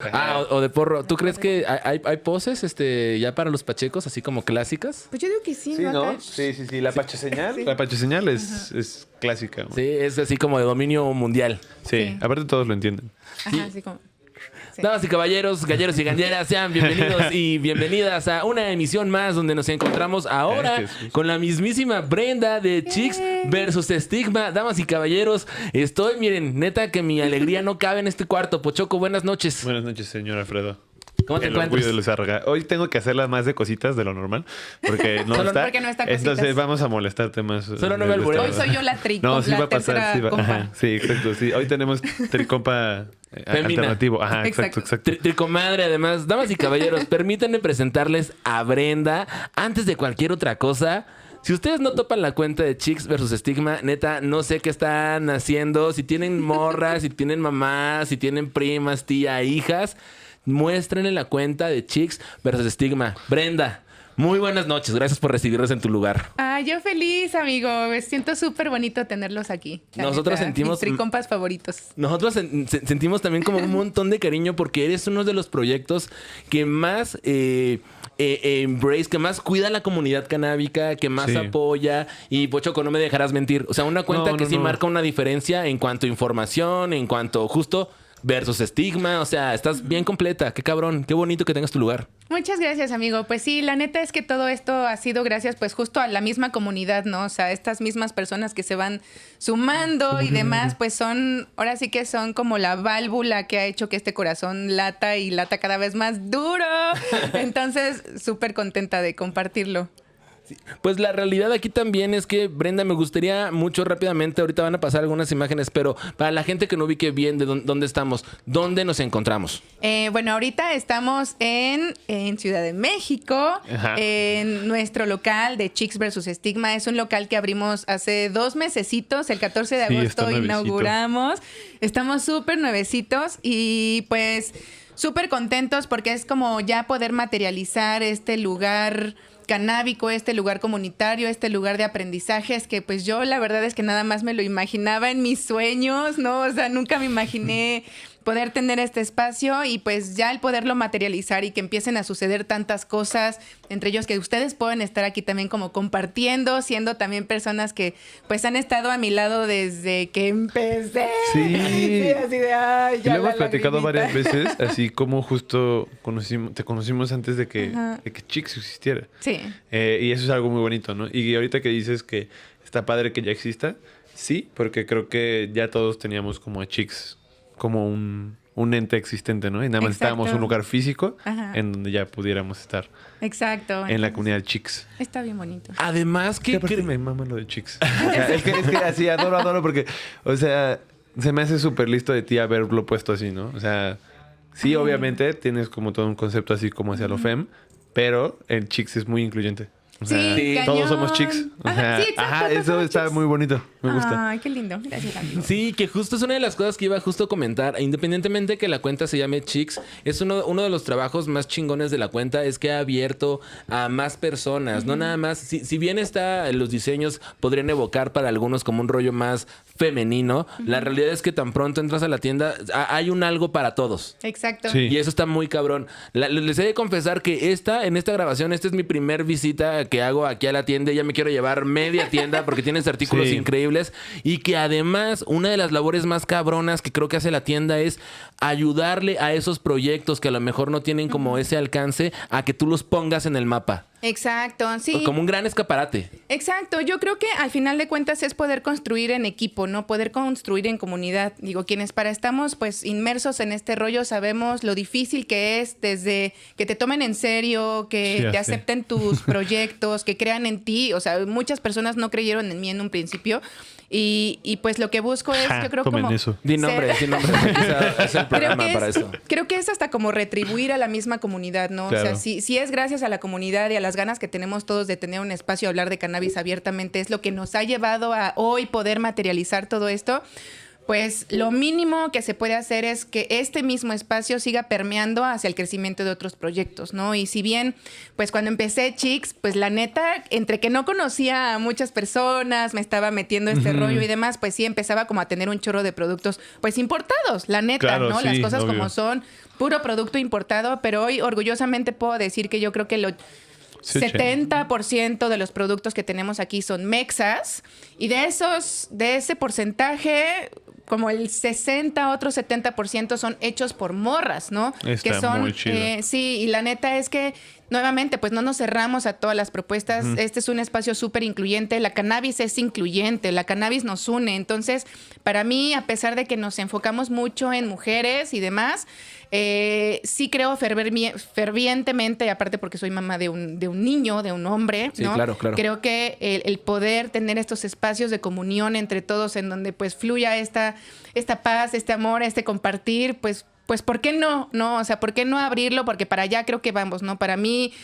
Ah, o, o de porro. ¿Tú crees que hay, hay- poses este, ya para los pachecos, así como clásicas? Pues yo digo que sí, Sí, ¿no? Sí, sí, sí. La pache señal. Sí. La pache señal es, es clásica. Sí, es así como de dominio mundial. Sí. Sí. aparte todos lo entienden. Ajá, así como. Sí. Damas y caballeros, galleros y galleras, sean bienvenidos y bienvenidas a una emisión más donde nos encontramos ahora con la mismísima Brenda de Chicks versus Estigma. Damas y caballeros, estoy, miren, neta que mi alegría no cabe en este cuarto. Pochoco, buenas noches. Buenas noches, señor Alfredo. ¿Cómo te El orgullo encuentras? de Luzárraga. Hoy tengo que hacerla más de cositas de lo normal. Porque no Solo está. porque no está cositas. Entonces vamos a molestarte más. Solo no me albureo. Hoy soy yo la tri No, sí la va a pasar. Sí, va- compa. ajá, sí, exacto. Sí. Hoy tenemos tricompa eh, Femina. alternativo. Ajá, exacto, Exacto. exacto. Tri- Tricomadre, además. Damas y caballeros, permítanme presentarles a Brenda. Antes de cualquier otra cosa, si ustedes no topan la cuenta de Chicks versus Stigma, neta, no sé qué están haciendo. Si tienen morras, si tienen mamás, si tienen primas, tía, hijas, muéstrenle la cuenta de Chicks versus Stigma. Brenda, muy buenas noches. Gracias por recibirnos en tu lugar. Ah, yo feliz, amigo. Me siento súper bonito tenerlos aquí. Nosotros neta. sentimos- Mis tricompas favoritos. Nosotros sen- sen- sentimos también como un montón de cariño porque eres uno de los proyectos que más eh, eh, eh, embrace, que más cuida a la comunidad canábica, que más Sí. apoya. Y Pochoco, no me dejarás mentir. O sea, una cuenta No, que no, sí no. marca una diferencia en cuanto a información, en cuanto justo versus estigma. O sea, estás bien completa. Qué cabrón. Qué bonito que tengas tu lugar. Muchas gracias, amigo. Pues sí, la neta es que todo esto ha sido gracias, pues justo a la misma comunidad, ¿no? O sea, estas mismas personas que se van sumando y demás, pues son, ahora sí que son como la válvula que ha hecho que este corazón lata y lata cada vez más duro. Entonces, súper contenta de compartirlo. Pues la realidad aquí también es que, Brenda, me gustaría mucho rápidamente, ahorita van a pasar algunas imágenes, pero para la gente que no ubique bien de dónde, dónde estamos, ¿dónde nos encontramos? Eh, bueno, ahorita estamos en, en Ciudad de México, Ajá. en nuestro local de Chicks versus Stigma. Es un local que abrimos hace dos mesecitos, el 14 de Sí, agosto inauguramos. Estamos súper nuevecitos y pues súper contentos porque es como ya poder materializar este lugar canábico, este lugar comunitario, este lugar de aprendizajes que pues yo la verdad es que nada más me lo imaginaba en mis sueños, ¿no? O sea, nunca me imaginé poder tener este espacio y pues ya el poderlo materializar y que empiecen a suceder tantas cosas, entre ellos que ustedes pueden estar aquí también como compartiendo, siendo también personas que pues han estado a mi lado desde que empecé. Sí. así de, ay, Y ya lo hemos la platicado varias veces, así como justo conocimos, te conocimos antes de que, Ajá. de que Chicks existiera. Sí. Eh, y eso es algo muy bonito, ¿no? Y ahorita que dices que está padre que ya exista, sí, porque creo que ya todos teníamos como a Chicks como un, un ente existente, ¿no? Y nada más necesitábamos un lugar físico Ajá. en donde ya pudiéramos estar Exacto. en la comunidad Chicks. Está bien bonito. Además, Que que... me mama lo de Chicks. O sea, es, que, es que así adoro, adoro, porque, o sea, se me hace súper listo de ti haberlo puesto así, ¿no? O sea, sí, obviamente tienes como todo un concepto así como hacia lo fem, pero el Chicks es muy incluyente. O sea, Sí, todos cañón. somos chicks. O sea, sí, exacto, ajá, eso está chicks. muy bonito. Me gusta. Ay, qué lindo. Gracias, amigo. Sí, que justo es una de las cosas que iba justo a comentar. Independientemente de que la cuenta se llame Chicks, es uno, uno de los trabajos más chingones de la cuenta, es que ha abierto a más personas. No nada más, si, si bien está los diseños podrían evocar para algunos como un rollo más femenino, la realidad es que tan pronto entras a la tienda, ha- hay un algo para todos. Exacto. Sí. Y eso está muy cabrón. La- les he de confesar que esta, en esta grabación, esta es mi primer visita que hago aquí a la tienda. Ya me quiero llevar media tienda porque tienes artículos Sí. increíbles. Y que además, una de las labores más cabronas que creo que hace la tienda es ayudarle a esos proyectos que a lo mejor no tienen como ese alcance a que tú los pongas en el mapa. Exacto, sí. Como un gran escaparate. Exacto, yo creo que al final de cuentas es poder construir en equipo, ¿no? Poder construir en comunidad. Digo, quienes para estamos pues inmersos en este rollo sabemos lo difícil que es desde que te tomen en serio, que Sí, te acepten tus proyectos, que crean en ti. O sea, muchas personas no creyeron en mí en un principio. Y, y, pues lo que busco es, Ja, yo creo tomen como... eso. Di nombre, ser- di nombre. Es el Creo programa que, para es, eso. creo que es hasta como retribuir a la misma comunidad, ¿no? O sea, si, si es gracias a la comunidad y a las ganas que tenemos todos de tener un espacio a hablar de cannabis abiertamente, es lo que nos ha llevado a hoy poder materializar todo esto. Pues lo mínimo que se puede hacer es que este mismo espacio siga permeando hacia el crecimiento de otros proyectos, ¿no? Y si bien, pues cuando empecé Chicks, pues la neta, entre que no conocía a muchas personas, me estaba metiendo este rollo y demás, pues sí empezaba como a tener un chorro de productos, pues importados, la neta, Claro, ¿no? Las cosas obvio. como son puro producto importado, pero hoy orgullosamente puedo decir que yo creo que lo 70% de los productos que tenemos aquí son mexas y de esos, de ese porcentaje, como el 60, otro 70% son hechos por morras, ¿no? Está que son, muy chido. eh, sí, y la neta es que nuevamente, pues no nos cerramos a todas las propuestas. Este es un espacio súper incluyente. La cannabis es incluyente, la cannabis nos une. Entonces, para mí, a pesar de que nos enfocamos mucho en mujeres y demás, eh, sí creo fervientemente, aparte porque soy mamá de un, de un niño, de un hombre, Sí, ¿no? claro, claro. Creo que el, el poder tener estos espacios de comunión entre todos en donde pues fluya esta, esta paz, este amor, este compartir, pues, pues ¿por qué no? ¿No? O sea, ¿por qué no abrirlo? Porque para allá creo que vamos, ¿no? Para mí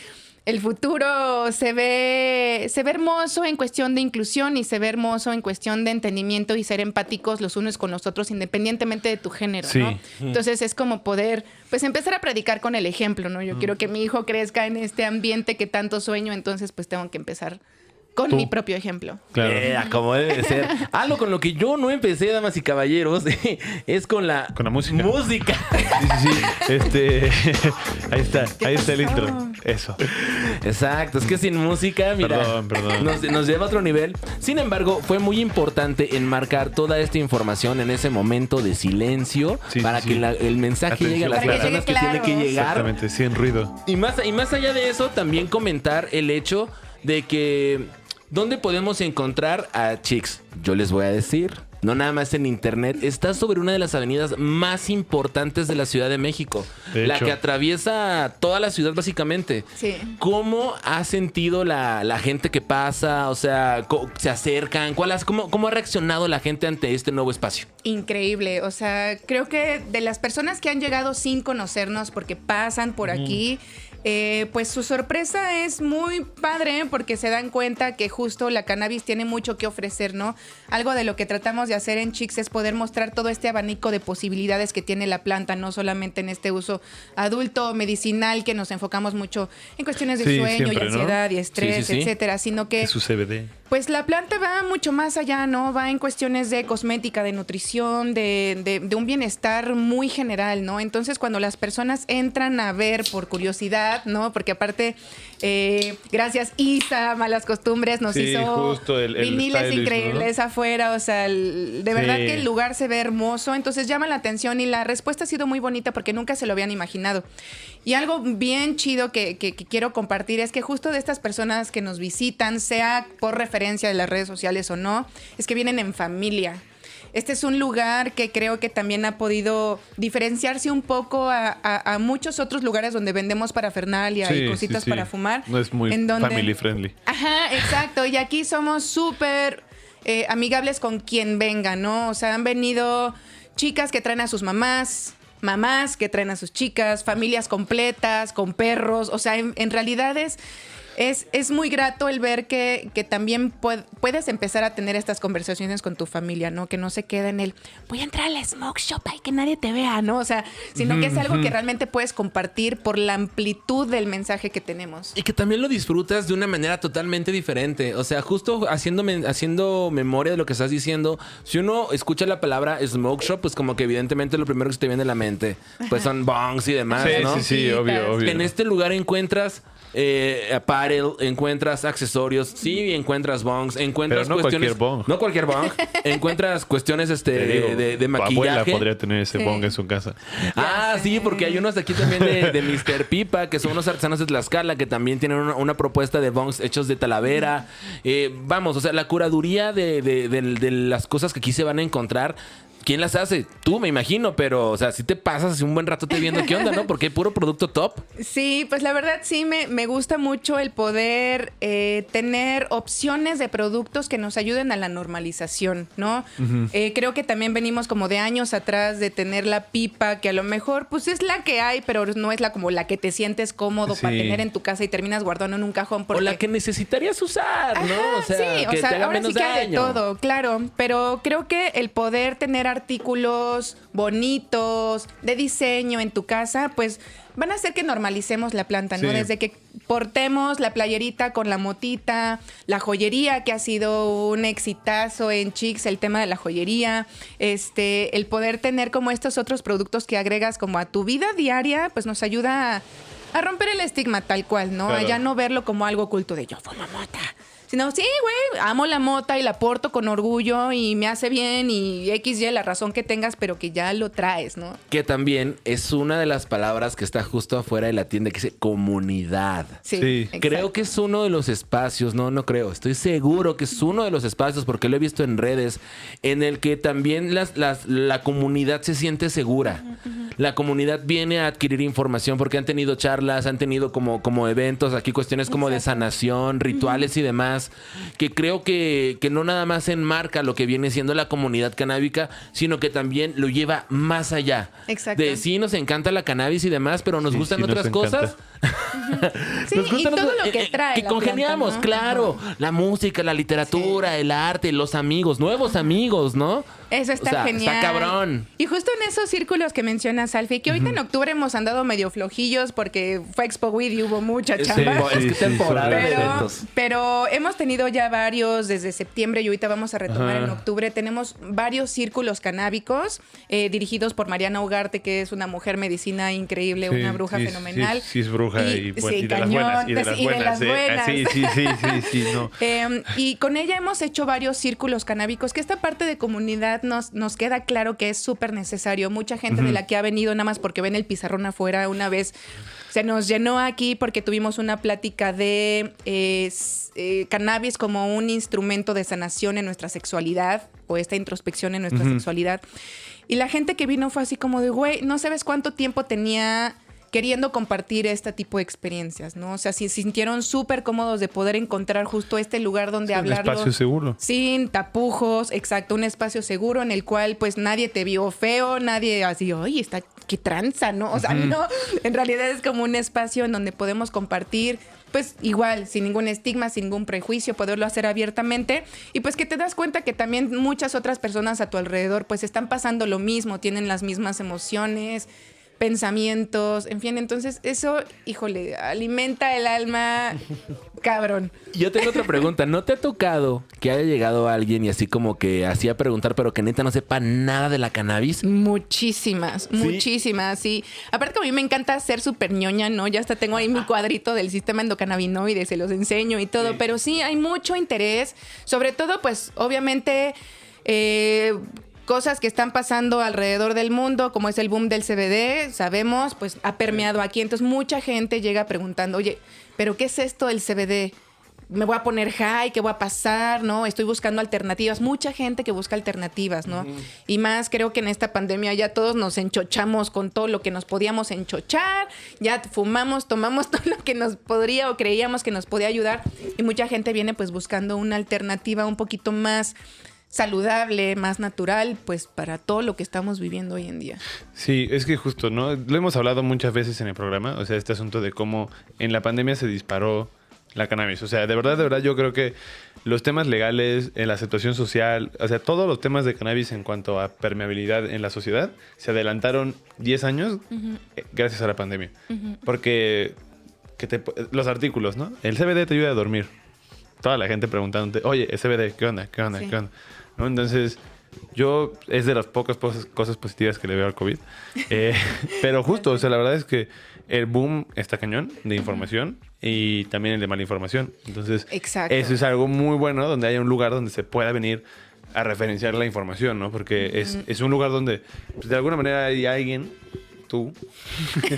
el futuro se ve, se ve hermoso en cuestión de inclusión y se ve hermoso en cuestión de entendimiento y ser empáticos los unos con los otros independientemente de tu género, Sí. ¿no? Entonces es como poder, pues empezar a predicar con el ejemplo, ¿no? Yo quiero que mi hijo crezca en este ambiente que tanto sueño, entonces pues tengo que empezar con Tú. mi propio ejemplo. Claro. Eh, como debe de ser. Algo con lo que yo no empecé, damas y caballeros, es con la... Con la música. Música. Sí, sí, sí. Este. ahí está, ahí está el intro. Eso. Exacto, es que sin música, mira, Perdón, perdón. Nos, nos lleva a otro nivel. Sin embargo, fue muy importante enmarcar toda esta información en ese momento de silencio Sí, para sí, que sí. la- el mensaje Atención, llegue a las que personas que llegue tiene que llegar. Exactamente, sin ruido. Y más, y más allá de eso, también comentar el hecho de que ¿dónde podemos encontrar a Chicks? Yo les voy a decir. No nada más en internet, está sobre una de las avenidas más importantes de la Ciudad de México. De la que atraviesa toda la ciudad básicamente. Sí. ¿Cómo ha sentido la, la gente que pasa? O sea, ¿se acercan? ¿Cuál has- cómo, ¿Cómo ha reaccionado la gente ante este nuevo espacio? Increíble, o sea, creo que de las personas que han llegado sin conocernos porque pasan por aquí, eh, pues su sorpresa es muy padre porque se dan cuenta que justo la cannabis tiene mucho que ofrecer, ¿no? Algo de lo que tratamos de hacer en Chicks es poder mostrar todo este abanico de posibilidades que tiene la planta, no solamente en este uso adulto medicinal que nos enfocamos mucho en cuestiones de Sí, sueño siempre, y ¿no? ansiedad y estrés, Sí, sí, sí. etcétera, sino que Es su CBD. Pues la planta va mucho más allá, ¿no? Va en cuestiones de cosmética, de nutrición, de, un bienestar muy general, ¿no? Entonces, cuando las personas entran a ver por curiosidad, ¿no? Porque aparte, eh, gracias Isa, Malas Costumbres, nos Sí, hizo justo el- el viniles increíbles afuera, o sea, el- de verdad Sí. que el lugar se ve hermoso, entonces llama la atención y la respuesta ha sido muy bonita porque nunca se lo habían imaginado. Y algo bien chido que, que- que quiero compartir es que justo de estas personas que nos visitan, sea por referencia de las redes sociales o no, es que vienen en familia. Este es un lugar que creo que también ha podido diferenciarse un poco a, a- a muchos otros lugares donde vendemos parafernalia Sí, y sí, cositas sí. para fumar. No es muy en donde- family friendly. Ajá, exacto. Y aquí somos súper eh, amigables con quien venga, ¿no? O sea, han venido chicas que traen a sus mamás, mamás que traen a sus chicas, familias completas, con perros. O sea, en, en realidad es, es, es muy grato el ver que, que también pued- puedes empezar a tener estas conversaciones con tu familia, ¿no? Que no se queda en el, voy a entrar al smoke shop y que nadie te vea, ¿no? O sea, sino que es algo que realmente puedes compartir por la amplitud del mensaje que tenemos. Y que también lo disfrutas de una manera totalmente diferente. O sea, justo haciendo, men- haciendo memoria de lo que estás diciendo, si uno escucha la palabra smoke shop, pues como que evidentemente lo primero que se te viene a la mente, pues son bongs y demás, Sí, ¿no? sí, sí, Cositas. obvio, obvio. En este lugar encuentras eh, apparel, encuentras accesorios, sí, encuentras bongs, encuentras Pero no cuestiones. cualquier bong. No cualquier bong. encuentras cuestiones este, Te digo, de, de maquillaje. abuela podría tener ese Sí. bong en su casa. Ah, sí, porque hay unos aquí también de, de Mr. Pipa, que son unos artesanos de Tlaxcala, que también tienen una, una propuesta de bongs hechos de talavera. Eh, vamos, o sea, la curaduría de, de- de- de las cosas que aquí se van a encontrar. ¿Quién las hace? Tú, me imagino, pero, o sea, si te pasas así un buen rato te viendo qué onda, ¿no? Porque hay puro producto top. Sí, pues la verdad sí me, me gusta mucho el poder eh, tener opciones de productos que nos ayuden a la normalización, ¿no? Eh, creo que también venimos como de años atrás de tener la pipa, que a lo mejor pues es la que hay, pero no es la como la que te sientes cómodo para tener en tu casa y terminas guardando en un cajón. Porque... O la que necesitaría usar, ¿no? Ajá, o sea, sí, que o sea, te haga ahora menos sí que hay de todo, claro. Pero creo que el poder tener artículos bonitos, de diseño en tu casa, pues van a hacer que normalicemos la planta, ¿no? Sí. Desde que portemos la playerita con la motita, la joyería, que ha sido un exitazo en Chicks, el tema de la joyería, este, el poder tener como estos otros productos que agregas como a tu vida diaria, pues nos ayuda a, a romper el estigma tal cual, ¿no? Claro. A ya no verlo como algo oculto de yo fumo mota. Sino, sí, güey, amo la mota y la porto con orgullo y me hace bien y XY la razón que tengas, pero que ya lo traes, ¿no? Que también es una de las palabras que está justo afuera de la tienda que dice comunidad. Sí. Creo que es uno de los espacios, no, no creo, estoy seguro que es uno de los espacios, porque lo he visto en redes, en el que también las, las- la comunidad se siente segura. La comunidad viene a adquirir información porque han tenido charlas, han tenido como, como eventos, aquí cuestiones como de sanación, rituales y demás, que creo que, que no nada más enmarca lo que viene siendo la comunidad canábica, sino que también lo lleva más allá. Exacto. De sí, nos encanta la cannabis y demás, pero nos Sí, gustan sí, nos otras encanta. Sí, Nos y todo lo que eh, trae. Que la congeniamos, planta, ¿no? claro. La música, la literatura, el arte, los amigos, nuevos amigos, ¿no? Eso está O sea, genial. Está cabrón. Y justo en esos círculos que mencionas, Alfie, que ahorita en octubre hemos andado medio flojillos porque fue Expo Weed y hubo mucha Sí, chamba. es sí, que sí, temporada de Pero, eventos. pero hemos tenido ya varios desde septiembre y ahorita vamos a retomar en octubre. Tenemos varios círculos canábicos eh, dirigidos por Mariana Ugarte, que es una mujer medicina increíble, Sí, una bruja sí, fenomenal. Sí, sí es bruja y, sí, y de las cañón, buenas. Y de las y de buenas. las buenas. Sí, sí, sí, sí, sí, no. Eh, y con ella hemos hecho varios círculos canábicos, que esta parte de comunidad nos, nos queda claro que es súper necesario. Mucha gente de la que ha venido nada más porque ven el pizarrón afuera una vez se nos llenó aquí porque tuvimos una plática de eh, eh, cannabis como un instrumento de sanación en nuestra sexualidad o esta introspección en nuestra sexualidad. Y la gente que vino fue así como de, güey, no sabes cuánto tiempo tenía queriendo compartir este tipo de experiencias, ¿no? O sea, si sintieron súper cómodos de poder encontrar justo este lugar donde Un hablarlo. espacio seguro. Sin tapujos, exacto, un espacio seguro en el cual pues nadie te vio feo, nadie así, oye, está, qué tranza, ¿no? O sea, no, en realidad es como un espacio en donde podemos compartir, pues igual, sin ningún estigma, sin ningún prejuicio, poderlo hacer abiertamente y pues que te das cuenta que también muchas otras personas a tu alrededor pues están pasando lo mismo, tienen las mismas emociones pensamientos, en fin, entonces eso, híjole, alimenta el alma, cabrón. Yo tengo otra pregunta. ¿No te ha tocado que haya llegado alguien y así como que hacía preguntar, pero que neta no sepa nada de la cannabis? Muchísimas, muchísimas, sí. Aparte que a mí me encanta ser súper ñoña, ¿no? Ya hasta tengo ahí mi cuadrito del sistema endocannabinoide, se los enseño y todo, pero sí hay mucho interés, sobre todo pues obviamente eh, cosas que están pasando alrededor del mundo, como es el boom del CBD, sabemos, pues ha permeado aquí, entonces mucha gente llega preguntando, oye, pero ¿qué es esto del CBD? me voy a poner high, ¿qué va a pasar? ¿No? Estoy buscando alternativas. Mucha gente que busca alternativas, ¿no? Y más creo que en esta pandemia ya todos nos enchochamos con todo lo que nos podíamos enchochar, ya fumamos, tomamos todo lo que nos podría o creíamos que nos podía ayudar. Y mucha gente viene pues buscando una alternativa un poquito más saludable, más natural, pues para todo lo que estamos viviendo hoy en día. Sí, es que justo, ¿no? Lo hemos hablado muchas veces en el programa, o sea, este asunto de cómo en la pandemia se disparó la cannabis. O sea, de verdad, de verdad, yo creo que los temas legales, en la aceptación social, o sea, todos los temas de cannabis en cuanto a permeabilidad en la sociedad se adelantaron 10 años eh, gracias a la pandemia. Porque que te- los artículos, ¿no? El CBD te ayuda a dormir. Toda la gente preguntándote, oye, el CBD, ¿qué onda? ¿Qué onda? Sí. ¿Qué onda? ¿No? Entonces, yo es de las pocas cosas positivas que le veo al COVID. Eh, pero justo, o sea, la verdad es que el boom está cañón de información y también el de mala información. Entonces, Exacto. eso es algo muy bueno donde haya un lugar donde se pueda venir a referenciar la información, ¿no? Porque es, es un lugar donde, pues, de alguna manera, hay alguien, tú,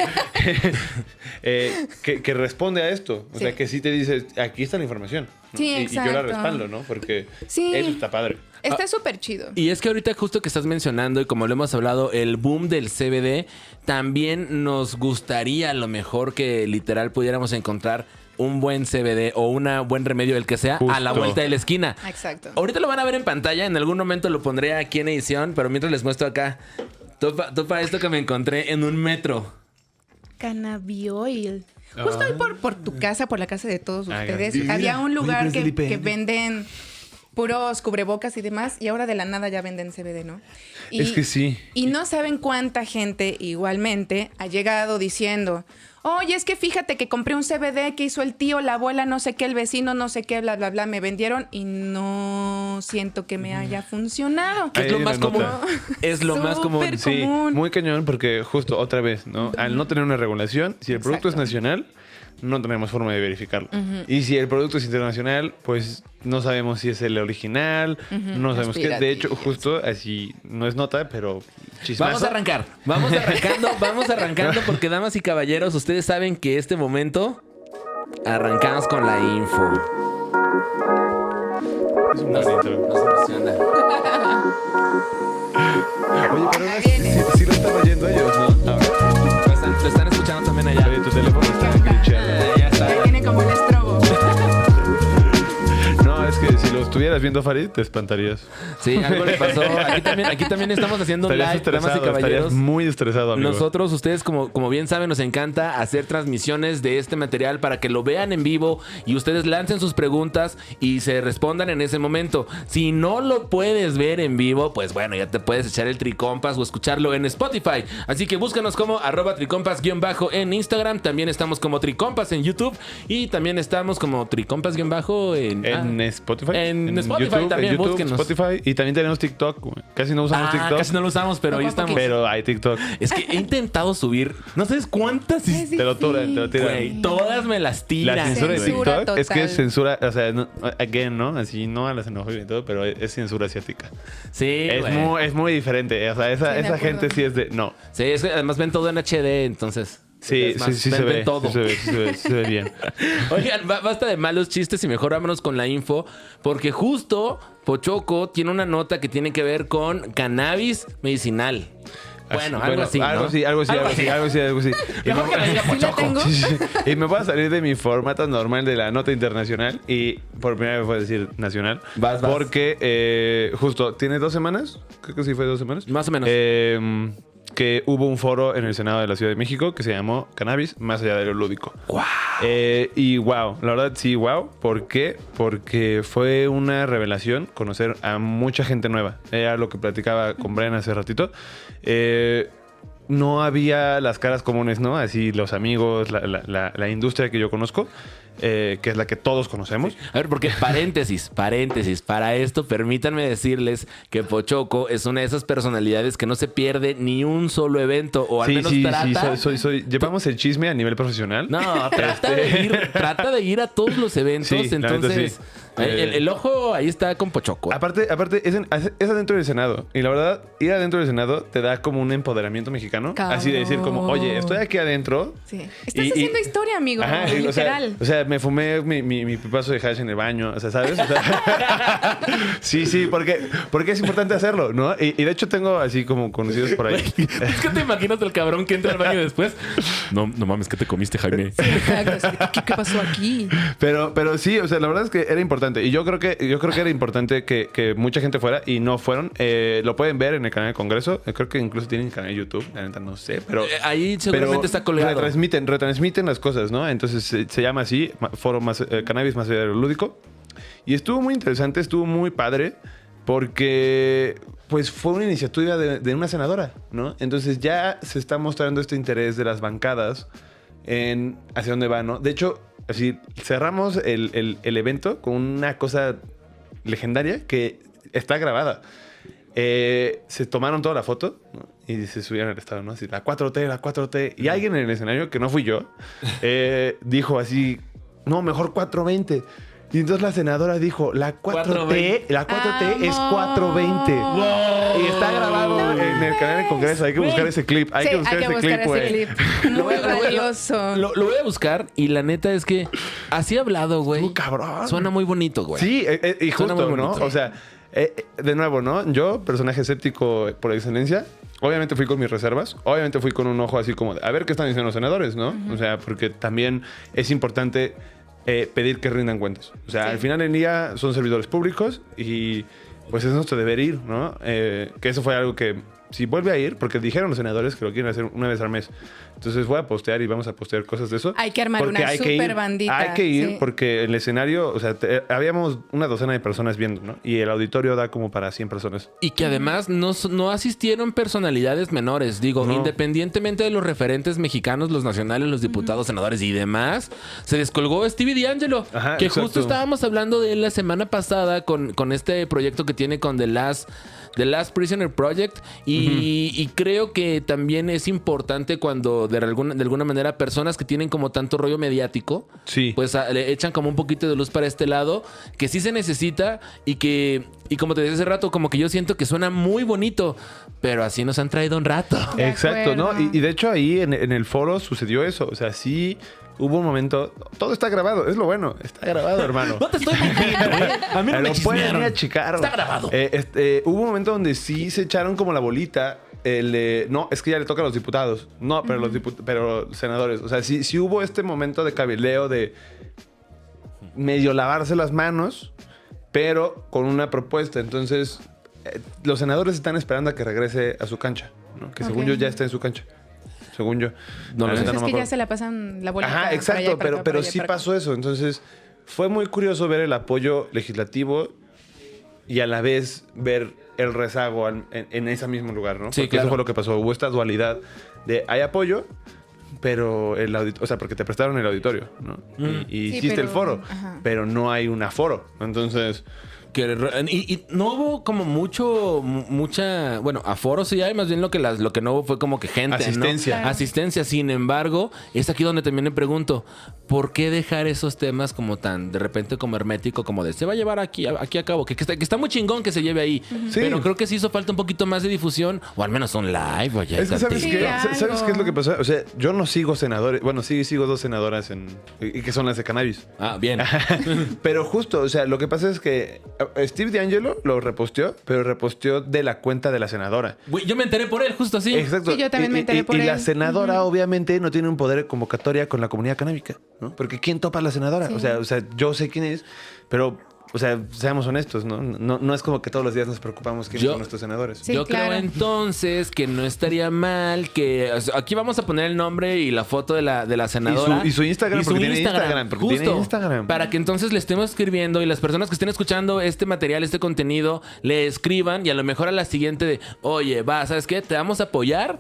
eh, que, que responde a esto. O Sí. sea, que sí te dice, aquí está la información. ¿no? Sí, y, y yo la respaldo, ¿no? Porque Sí. eso está padre. Está súper chido. Y es que ahorita justo que estás mencionando y como lo hemos hablado, el boom del CBD, también nos gustaría a lo mejor que literal pudiéramos encontrar un buen CBD o un buen remedio, el que sea, a la vuelta de la esquina. Exacto. Ahorita lo van a ver en pantalla, en algún momento lo pondré aquí en edición, pero mientras les muestro acá, topa, topa esto que me encontré en un metro. Cannabioil. Justo ahí por, por tu casa, por la casa de todos Ah, ustedes, había un lugar Oye, que, que venden puros cubrebocas y demás, y ahora de la nada ya venden CBD, ¿no? Y, Es que sí. Y no saben cuánta gente igualmente ha llegado diciendo, oye, es que fíjate que compré un CBD que hizo el tío, la abuela, no sé qué, el vecino, no sé qué, bla, bla, bla, me vendieron y no siento que me haya funcionado. Es lo más común. Es lo más común. Sí, común. muy cañón porque justo otra vez, ¿no? Al no tener una regulación, si el producto es nacional, no tenemos forma de verificarlo. Y si el producto es internacional, pues no sabemos si es el original, no sabemos qué. De hecho, justo así, no es nota, pero chismazo. Vamos a arrancar. Vamos arrancando, vamos arrancando porque, damas y caballeros, ustedes saben que este momento arrancamos con la info. Es un. Nos emociona. Oye, pero sí- sí lo están oyendo ellos, ¿no? Estuvieras viendo, Farid, te espantarías. Sí, algo le pasó. Aquí también, aquí también estamos haciendo Estarías live, damas y caballeros. muy estresado, amigo. Nosotros, ustedes como, como bien saben, nos encanta hacer transmisiones de este material para que lo vean en vivo y ustedes lancen sus preguntas y se respondan en ese momento. Si no lo puedes ver en vivo, pues bueno, ya te puedes echar el Tricompas o escucharlo en Spotify. Así que búscanos como arroba tricompas-bajo en Instagram. También estamos como Tricompas en YouTube y también estamos como Tricompas-bajo en... En ah, Spotify. En Spotify también, búsquenos. Spotify. Y también tenemos TikTok. güey. Casi no usamos ah, TikTok. casi no lo usamos, pero ahí Poco a estamos. Pero hay TikTok. Es que he intentado subir, no sabes cuántas Es Te lo tiran, te lo tiran. Güey, todas me las tiran. La censura de TikTok es que es censura, o sea, no- again, ¿no? Así, no a la xenofobia y todo, pero es censura asiática. Sí, es, güey. muy, es muy diferente. O sea, esa, Sí, esa gente sí es de. No. Sí, es que además ven todo en HD, entonces. Sí, sí, se ve. todo. Se ve, se ve, se ve bien. Oigan, ba- basta de malos chistes y mejor vámonos con la info, porque justo Pochoco tiene una nota que tiene que ver con cannabis medicinal. Bueno, algo así. Algo así, algo así, algo así, algo así, algo así. Y Mejor me- voy a salir de mi formato normal de la nota internacional y por primera vez voy a decir nacional. Vas, vas. Porque eh, justo, ¿tiene dos semanas? Creo que sí fue dos semanas. Más o menos. Eh, que hubo un foro en el Senado de la Ciudad de México que se llamó Cannabis más allá de lo lúdico. Guau. Eh, y wow, la verdad sí, wow. ¿Por qué? Porque fue una revelación conocer a mucha gente nueva. Era lo que platicaba con Brian hace ratito. Eh, no había las caras comunes, ¿no? Así los amigos, la, la- la- la industria que yo conozco, eh, que es la que todos conocemos. A ver, porque paréntesis, paréntesis. Para esto, permítanme decirles que Pochoco es una de esas personalidades que no se pierde ni un solo evento, o al Sí, menos sí, trata. sí, soy, soy- soy- Llevamos el chisme a nivel profesional. No, trata de ir, trata de ir a todos los eventos. Entonces, sí. Eh, el, Eh, el ojo ahí está con Pochoco. Aparte, aparte es, en- es adentro del Senado. Y la verdad, ir adentro del Senado te da como un empoderamiento mexicano. Así de decir como, oye, estoy aquí adentro. Sí. Estás Y- y- haciendo historia, amigo. Ajá, y, o sea, literal. o sea, me fumé mi, mi, mi pipazo de hash en el baño, o sea, ¿sabes? O sea, sí, sí, porque, porque es importante hacerlo, ¿no? Y, y de hecho tengo así como conocidos por ahí. es que te imaginas el cabrón que entra al baño después. No, no mames, ¿qué te comiste, Jaime? Exacto, ¿Qué, qué pasó aquí? Pero, pero sí, o sea, la verdad es que era importante. Y yo creo que, yo creo que era importante que, que mucha gente fuera y no fueron. Eh, lo pueden ver en el canal del Congreso. Eh, Creo que incluso tienen canal de YouTube, la neta no sé, pero... Eh, Ahí seguramente pero está colgado. Retransmiten, retransmiten las cosas, ¿no? Entonces se, se llama así, Foro más, eh, Cannabis más lúdico. Y estuvo muy interesante, estuvo muy padre, porque pues fue una iniciativa de, de una senadora, ¿no? Entonces ya se está mostrando este interés de las bancadas en hacia dónde va, ¿no? De hecho, así cerramos el, el- el evento con una cosa legendaria que está grabada. Eh, se tomaron toda la foto ¿no? y se subieron al estado, ¿no? Así, la 4T, la 4T. Y alguien en el escenario, que no fui yo, eh, dijo así, no, mejor 420. Y entonces la senadora dijo, la 4T, 420. la 4T es ¡Amor! 420. Y está grabado en el canal de Congreso. Hay que buscar ese clip. Hay Sí, que buscar ese clip, güey. clip. Lo Muy valioso. Lo, lo voy a buscar y la neta es que así hablado, güey. Cabrón. Suena muy bonito, güey. Sí, eh, eh, y justo, ¿no? O sea, eh, eh, de nuevo, ¿no? Yo, personaje escéptico por excelencia, obviamente fui con mis reservas, obviamente fui con un ojo así como de, a ver qué están diciendo los senadores, ¿no? O sea, porque también es importante eh, pedir que rindan cuentas. O sea, Sí. al final del día son servidores públicos y pues es nuestro deber ir, ¿no? Eh, que eso fue algo que si vuelve a ir, porque dijeron los senadores que lo quieren hacer una vez al mes. Entonces voy a postear y vamos a postear cosas de eso. Hay que armar una hay que ir- super bandita. Hay que ir sí. porque el escenario, o sea, te- habíamos una docena de personas viendo, ¿no? Y el auditorio da como para 100 personas. Y que además no, no asistieron personalidades menores. Digo, No. independientemente de los referentes mexicanos, los nacionales, los diputados, senadores y demás, se descolgó Stevie D'Angelo. Ajá, que exacto. justo estábamos hablando de él la semana pasada con, con este proyecto que tiene con The Last, The Last Prisoner Project. Y, y creo que también es importante cuando de alguna, de alguna manera personas que tienen como tanto rollo mediático, Sí. pues a- le echan como un poquito de luz para este lado, que sí se necesita y que, y como te decía hace rato, como que yo siento que suena muy bonito, pero así nos han traído un rato. De Exacto, ¿no? Y, y de hecho ahí en, en el foro sucedió eso. O sea, sí hubo un momento. Todo está grabado, es lo bueno. Está grabado, hermano. No te estoy mintiendo, ¿eh? A mí no me Pero pueden ir a checar. Está grabado. Eh, este, hubo un momento donde sí se echaron como la bolita. El no, es que ya le toca a los diputados. No, pero los diput- pero senadores. O sea, sí, sí hubo este momento de cabildeo de medio lavarse las manos, pero con una propuesta. Entonces, eh, los senadores están esperando a que regrese a su cancha, ¿no? Que según yo ya está en su cancha. Según yo. No lo La sé. neta Pues es me que ya se la pasan la bolita. Ajá, y exacto, pero, acá, pero y sí pasó eso. Entonces, fue muy curioso ver el apoyo legislativo y a la vez ver el rezago en, en ese mismo lugar, ¿no? Sí, porque claro. eso fue lo que pasó. Hubo esta dualidad de hay apoyo, pero el auditorio, o sea, porque te prestaron el auditorio, ¿no? Y, y Sí, hiciste el foro, ajá. pero no hay un aforo. Entonces, Que y, y no hubo como mucho, mu- mucha, bueno, aforo sí hay, más bien lo que las, lo que no hubo fue como que gente, ¿no? Asistencia. Claro. Asistencia. Sin embargo, es aquí donde también me pregunto, ¿por qué dejar esos temas como tan, de repente como hermético, como de se va a llevar aquí, a- aquí a cabo? Que, que está, que está muy chingón que se lleve ahí. Sí. Pero creo que sí hizo falta un poquito más de difusión, o al menos un live, oye. es que ¿sabes qué? ¿Sabes qué es lo que pasó? O sea, yo no sigo senadores, bueno, sí sigo dos senadoras en, y que son las de cannabis. Ah, bien. pero justo, o sea, lo que pasa es que Steve D'Angelo lo reposteó, pero reposteó de la cuenta de la senadora. Güey, Yo me enteré por él, justo así. Exacto. Sí, yo también Y- me enteré y, por y la él. senadora, obviamente, no tiene un poder de convocatoria con la comunidad canábica, ¿no? Porque ¿quién topa a la senadora? Sí. O, sea, o sea, yo sé quién es, pero, o sea, seamos honestos, ¿no? No, no es como que todos los días nos preocupamos quiénes Yo- son nuestros senadores. Sí, Yo claro. creo entonces que no estaría mal que o sea, aquí vamos a poner el nombre y la foto de la, de la senadora. y su Instagram, porque tiene Instagram, porque justo, tiene Instagram. Para que entonces le estemos escribiendo y las personas que estén escuchando este material, este contenido, le escriban y a lo mejor a la siguiente de, oye, va, ¿sabes qué? Te vamos a apoyar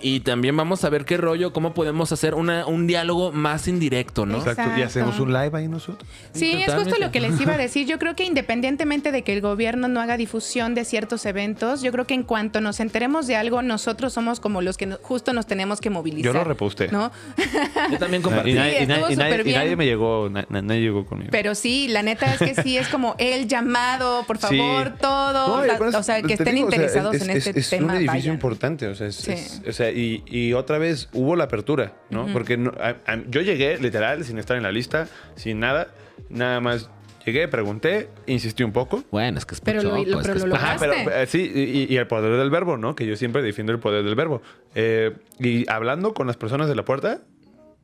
y también vamos a ver qué rollo, cómo podemos hacer una, un diálogo más indirecto, ¿no? Exacto. Y hacemos un live ahí nosotros. Sí, es justo lo que les iba a decir. Yo creo que independientemente de que el gobierno no haga difusión de ciertos eventos, yo creo que en cuanto nos enteremos de algo, nosotros somos como los que no- justo nos tenemos que movilizar. Yo lo reposté. ¿no? Yo también Y compartí. nadie, y nadie- y nadie- y me llegó, na- na- nadie llegó conmigo. Pero sí, la neta es que sí, es como el llamado, por Sí. favor, todo. No, la- además, o sea, que estén digo, o sea, interesados es- en es- este es tema. un edificio vayan. importante, o sea, es- Sí. es- o sea, y, y otra vez hubo la apertura, ¿no? Porque no- a- a- yo llegué literal sin estar en la lista, sin nada, nada más llegué, pregunté, insistí un poco. Bueno, es que es Pero lo- lo- es pero que lo Ajá, pero lograste. eh, sí, y, y el poder del verbo, ¿no? Que yo siempre defiendo el poder del verbo. Eh, y hablando con las personas de la puerta,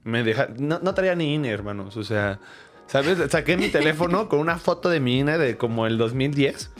me deja, no, no traía ni INE, hermanos. O sea, ¿sabes? Saqué mi teléfono con una foto de mi INE de como el 2010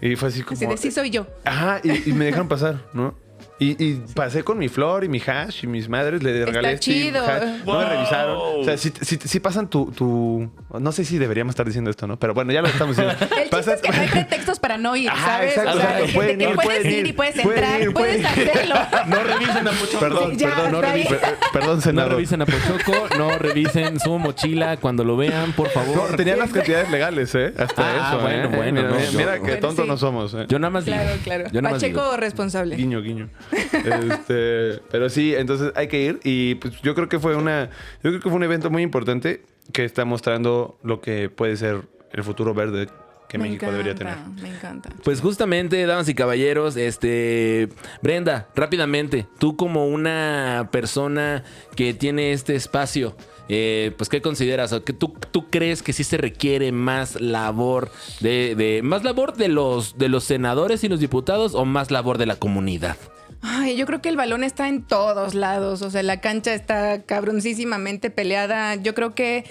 y fue así como... Así de, sí soy yo. Ajá, y, y me dejaron pasar, ¿no? Y, y pasé con mi flor y mi hash y mis madres, le regalé Está Steam chido. hash. No me revisaron. O sea, si, si, si pasan tu, tu... No sé si deberíamos estar diciendo esto, ¿no? Pero bueno, ya lo estamos diciendo. Es que no hay pretextos para no ir, Ajá, ¿sabes? exacto, o sea, exacto. de- Pueden ir, puedes pueden ir ir, y puedes pueden entrar, ir, puedes pueden hacerlo. No revisen a Pochoco. Perdón, Ya, perdón, no revi- perdón, No senador. revisen a Pochoco, no revisen su mochila cuando lo vean, por favor. No, tenían las cantidades legales, ¿eh? Hasta Ah, eso, bueno, ¿eh? bueno, Mira, no, mira, yo- mira que Bueno, tontos sí. no somos, ¿eh? Yo nada más digo. Claro, claro. Yo nada más Pacheco digo. responsable. Guiño, guiño. Este, pero sí, entonces hay que ir y pues yo creo que fue una, yo creo que fue un evento muy importante que está mostrando lo que puede ser el futuro verde que Me México debería tener. encanta, Me encanta. Pues justamente, damas y caballeros, este Brenda, rápidamente, tú como una persona que tiene este espacio, eh, pues ¿qué consideras? ¿O que tú, ¿Tú crees que sí se requiere más labor de, de- más labor de los de los senadores y los diputados o más labor de la comunidad? Ay, yo creo que el balón está en todos lados. O sea, la cancha está cabroncísimamente peleada. Yo creo que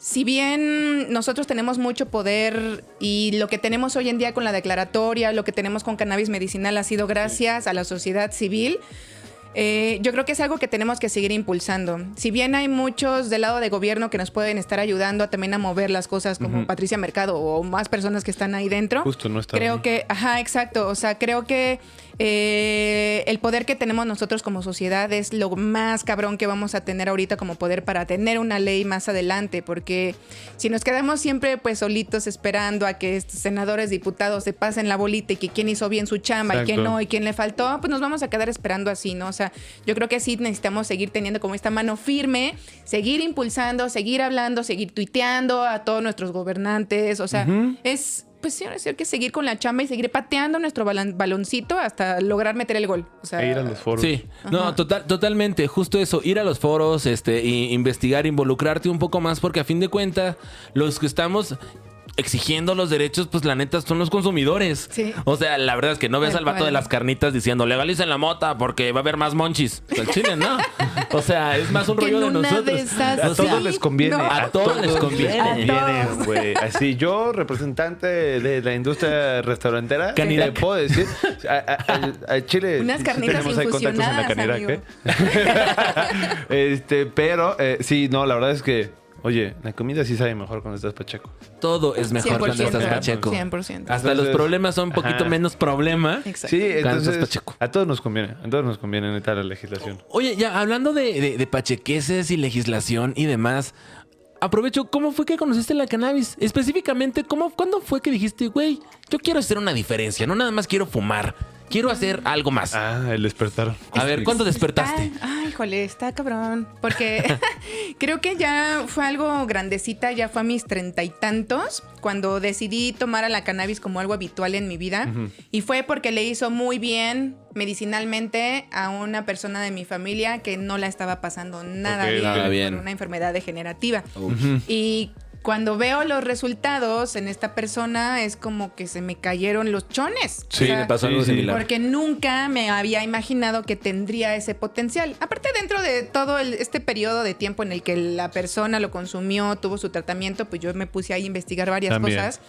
si bien nosotros tenemos mucho poder y lo que tenemos hoy en día con la declaratoria, lo que tenemos con cannabis medicinal ha sido gracias a la sociedad civil, eh, yo creo que es algo que tenemos que seguir impulsando. Si bien hay muchos del lado de gobierno que nos pueden estar ayudando también a mover las cosas, como Patricia Mercado o más personas que están ahí dentro. Justo, no está Creo ahí. que, ajá, exacto. O sea, creo que eh, el poder que tenemos nosotros como sociedad es lo más cabrón que vamos a tener ahorita como poder para tener una ley más adelante, porque si nos quedamos siempre pues solitos esperando a que estos senadores, diputados se pasen la bolita y que quién hizo bien su chamba y quién no y quién le faltó, pues nos vamos a quedar esperando así, ¿no? O sea, yo creo que sí necesitamos seguir teniendo como esta mano firme, seguir impulsando, seguir hablando, seguir tuiteando a todos nuestros gobernantes, o sea, es pues sí, hay que seguir con la chamba y seguir pateando nuestro balan- baloncito hasta lograr meter el gol. O sea, E ir a los foros. Sí, no, total, totalmente, justo eso, ir a los foros, este, y investigar, involucrarte un poco más, porque a fin de cuentas, los que estamos exigiendo los derechos, pues la neta son los consumidores. Sí. O sea, la verdad es que no ves al vato de las carnitas diciendo legalicen la mota porque va a haber más monchis. O sea, el chile, no. O sea, es más un Que rollo de nosotros. de esas A todos les conviene. No. A todos les conviene. A conviene, todos. güey. Así, yo, representante de la industria restaurantera, te puedo decir, a, a- Chile Unas sí carnitas tenemos ahí contactos en la infusionadas, Canirac, ¿eh? este, pero eh, sí, no, la verdad es que, oye, la comida sí sabe mejor cuando estás pacheco. Todo es mejor cuando 100%. estás pacheco. 100%. Hasta los problemas son un poquito ajá. menos problema. Exacto. Sí, Cuando estás entonces pacheco. a todos nos conviene, a todos nos conviene neta la legislación. Oye, ya hablando de, de, de pachequeses y legislación y demás, aprovecho, ¿cómo fue que conociste la cannabis? Específicamente, ¿cómo, ¿cuándo fue que dijiste, güey, yo quiero hacer una diferencia, no nada más quiero fumar, quiero hacer algo más? Ah, el despertar. A ver, ¿cuándo despertaste? Está- ay, híjole, está cabrón. Porque creo que ya fue algo grandecita, ya fue a mis treinta y tantos, cuando decidí tomar a la cannabis como algo habitual en mi vida. Y fue porque le hizo muy bien medicinalmente a una persona de mi familia que no la estaba pasando nada Ok, bien, nada por bien. una enfermedad degenerativa. Y cuando veo los resultados en esta persona es como que se me cayeron los chones. Sí, O sea, me pasó algo sí, similar. porque nunca me había imaginado que tendría ese potencial. Aparte, dentro de todo el- este periodo de tiempo en el que la persona lo consumió, tuvo su tratamiento, pues yo me puse ahí a investigar varias También. cosas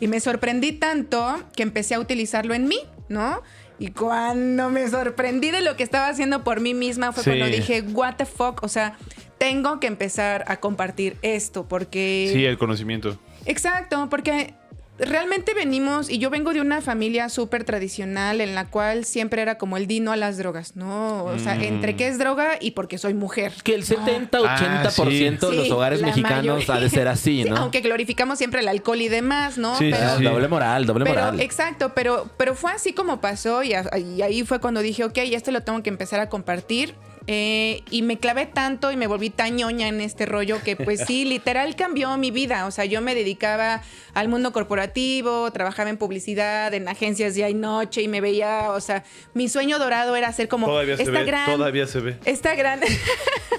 y me sorprendí tanto que empecé a utilizarlo en mí, ¿no? Y cuando me sorprendí de lo que estaba haciendo por mí misma fue Sí. cuando dije, what the fuck, o sea, tengo que empezar a compartir esto porque... Sí, el conocimiento. Exacto, porque realmente venimos, y yo vengo de una familia súper tradicional en la cual siempre era como el dino a las drogas, ¿no? O sea, entre qué es droga y porque soy mujer. Que el 70-80% de los hogares mexicanos mayoría. ha de ser así, Sí, ¿no? aunque glorificamos siempre el alcohol y demás, ¿no? Sí, pero, sí. Doble moral, doble pero, moral. exacto, pero, pero fue así como pasó y, a- y ahí fue cuando dije, ok, esto lo tengo que empezar a compartir. Eh, y me clavé tanto y me volví tan ñoña en este rollo que pues sí, literal cambió mi vida. O sea, yo me dedicaba al mundo corporativo, trabajaba en publicidad, en agencias día y noche y me veía, o sea, mi sueño dorado era ser como Todavía se esta ve, gran todavía se ve. esta gran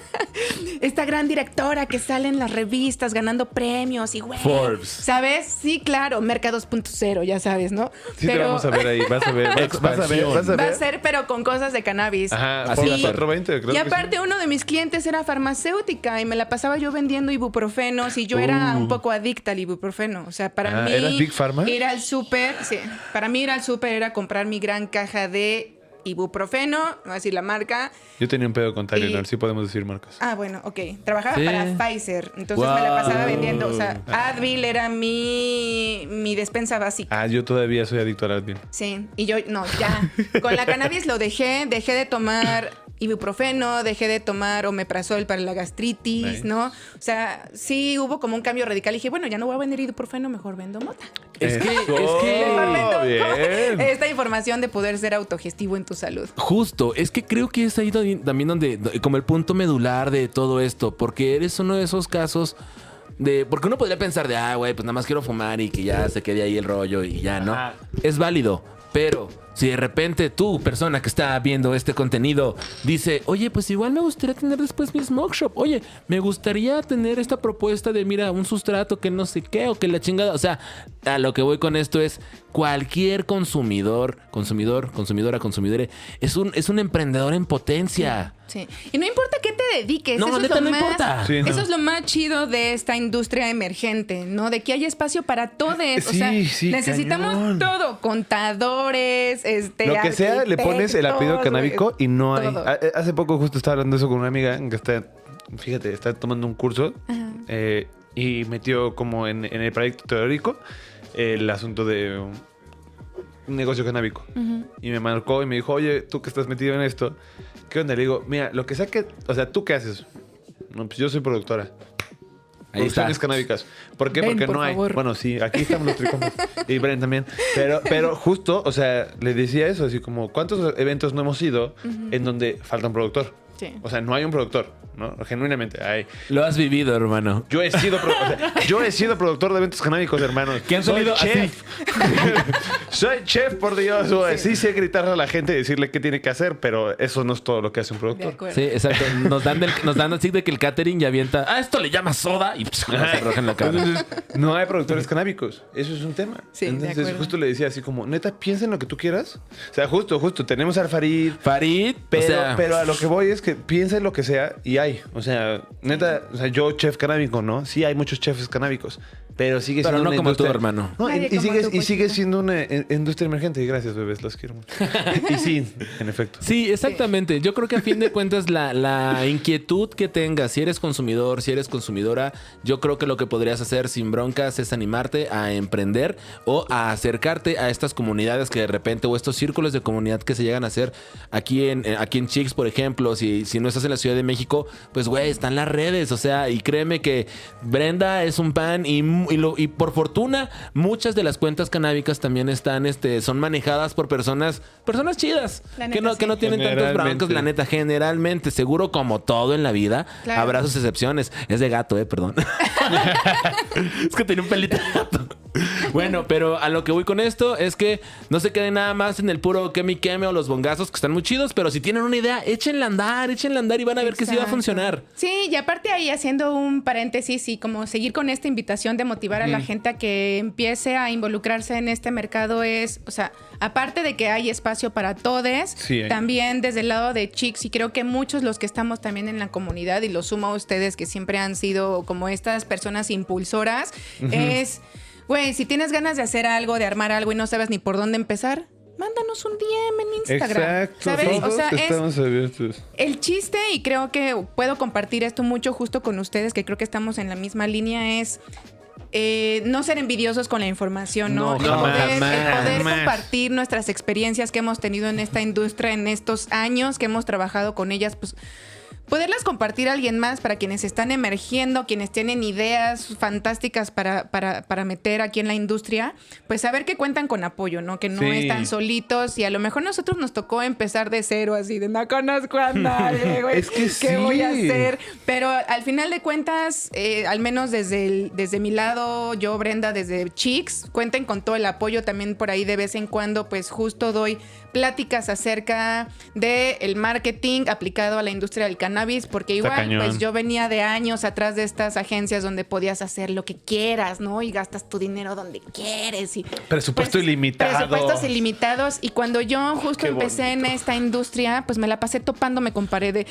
esta gran directora que sale en las revistas ganando premios y güey, Forbes. ¿sabes? Sí, claro, Merca 2.0, ya sabes, ¿no? Sí te vamos a ver ahí, vas a ver, vas, vas a ver, vas a va a ver. ser pero con cosas de cannabis. Ajá, ser. 420, creo Y que aparte sí. uno de mis clientes era farmacéutica y me la pasaba yo vendiendo ibuprofenos y yo era Uh. un poco adicta al ibuprofeno. O sea, para Ah, mí ¿eras Big Pharma? ir al súper, sí, para mí ir al súper era comprar mi gran caja de ibuprofeno, no voy a decir la marca, Yo tenía un pedo con Tylenol, Y- sí podemos decir marcas. Ah, bueno, ok. Trabajaba Sí. para Pfizer, entonces me la pasaba vendiendo. O sea, Advil era mi, mi despensa básica. Ah, yo todavía soy adicto al Advil. Sí, y yo, no, ya. Con la cannabis lo dejé, dejé de tomar ibuprofeno, dejé de tomar omeprazol para la gastritis. ¿no? O sea, sí hubo como un cambio radical. Y dije, bueno, ya no voy a vender ibuprofeno, mejor vendo mota. Es que, es que Mejor vendo bien. esta información de poder ser autogestivo en tu salud. Justo, es que creo que es ahí también donde, do- como el punto medular de todo esto, porque eres uno de esos casos de, porque uno podría pensar de, ah, güey, pues nada más quiero fumar y que ya se quede ahí el rollo y ya, ¿no? Ajá. Es válido, pero Si de repente tú, persona que está viendo este contenido, dice, oye, pues igual me gustaría tener después mi smoke shop. Oye, me gustaría tener esta propuesta de, mira, un sustrato que no sé qué o que la chingada. O sea, a lo que voy con esto es cualquier consumidor, consumidor, consumidora, consumidore, es un, es un emprendedor en potencia. Sí. Y no importa qué te dediques. No, eso neta, es lo no más, importa. Sí, no. Eso es lo más chido de esta industria emergente, ¿no? De que hay espacio para todos. o Sí, sea, sí, necesitamos cañón. todo. Contadores, este. Lo que sea, le pones el apellido canábico y no hay. todo. Ha- Hace poco justo estaba hablando eso con una amiga que está, fíjate, está tomando un curso eh, y metió como en, en el proyecto teórico el asunto de un, un negocio canábico. Y me marcó y me dijo, oye, tú que estás metido en esto, ¿qué onda? Le digo, mira, lo que sea que, o sea, ¿tú qué haces? No, pues yo soy productora. Ahí está. Producciones canábicas. ¿Por qué? Ven, Porque por no hay. Bueno, sí, aquí estamos los tricomas. y Bren también. Pero, pero justo, o sea, le decía eso, así como, ¿cuántos eventos no hemos ido en donde falta un productor? Sí. O sea, no hay un productor, ¿no? Genuinamente, hay. Lo has vivido, hermano. Yo he sido, pro- o sea, yo he sido productor de eventos canábicos, hermanos. ¿Qué han Soy salido chef. Soy chef, por Dios. güey. Sí sé gritarle a la gente y decirle qué tiene que hacer, pero eso no es todo lo que hace un productor. Sí, exacto. Nos dan, del- nos dan así de que el catering ya avienta. Ah, esto le llama soda y pss, se arroja en la cara. Entonces, no hay productores canábicos. Eso es un tema. Sí, Entonces, justo le decía así como, neta, piensa en lo que tú quieras. O sea, justo, justo, tenemos al Farid. Farid, Pero, o sea, pero a lo que voy es que piensa en lo que sea y hay. O sea, neta, o sea, yo chef canábico, ¿no? Sí hay muchos chefs canábicos. Pero sigue Pero siendo no una como tú, industria- hermano. No, y, Nadie y como sigue, tú, y sigue Pochito. siendo una eh, industria emergente. Y gracias, bebés, los quiero mucho. y sí, en efecto. Sí, exactamente. Yo creo que a fin de cuentas la, la inquietud que tengas, si eres consumidor, si eres consumidora, yo creo que lo que podrías hacer sin broncas es animarte a emprender o a acercarte a estas comunidades que de repente o estos círculos de comunidad que se llegan a hacer aquí en eh, aquí en Chicks, por ejemplo, si, si no estás en la Ciudad de México, pues güey, están las redes, o sea, y créeme que Brenda es un pan y, mu- y, lo- y por fortuna muchas de las cuentas canábicas también están este son manejadas por personas personas chidas La que neta, no, que sí. no tienen tantos Generalmente. broncos, la neta, generalmente, seguro como todo en la vida, Claro. habrá sus excepciones. Es de gato, eh, perdón. es que tenía un pelito de gato. Bueno, pero a lo que voy con esto es que no se queden nada más en el puro queme y queme o los bongazos que están muy chidos, pero si tienen una idea, échenla a andar, échenla a andar y van a ver que sí va a Exacto. funcionar. Sí, y aparte ahí haciendo un paréntesis y como seguir con esta invitación de motivar a la gente a que empiece a involucrarse en este mercado es, o sea, aparte de que hay espacio para todos, Sí, también desde el lado de Chicks y creo que muchos los que estamos también en la comunidad y lo sumo a ustedes que siempre han sido como estas personas impulsoras, es, güey, si tienes ganas de hacer algo, de armar algo y no sabes ni por dónde empezar, mándanos un DM en Instagram. Exacto. ¿Sabes? todos O sea, es abiertos. el chiste, y creo que puedo compartir esto mucho justo con ustedes, que creo que estamos en la misma línea, es eh, no ser envidiosos con la información, ¿no? No, el jamás, poder, el poder jamás. compartir nuestras experiencias que hemos tenido en esta industria en estos años, que hemos trabajado con ellas, pues poderlas compartir a alguien más para quienes están emergiendo, quienes tienen ideas fantásticas para, para, para meter aquí en la industria, pues saber que cuentan con apoyo, ¿no? Que no Sí. están solitos y a lo mejor nosotros nos tocó empezar de cero, así de no conozco a nadie, güey. Es que ¿Qué sí. voy a hacer? Pero al final de cuentas, eh, al menos desde, el- desde mi lado, yo, Brenda, desde Chicks, cuenten con todo el apoyo también por ahí de vez en cuando, pues justo doy pláticas acerca del el marketing aplicado a la industria del cannabis, porque igual, pues yo venía de años atrás de estas agencias donde podías hacer lo que quieras, ¿no? Y gastas tu dinero donde quieres y Presupuesto ilimitado. Presupuestos ilimitados. Y cuando yo justo empecé en esta industria, pues me la pasé topándome con pared de,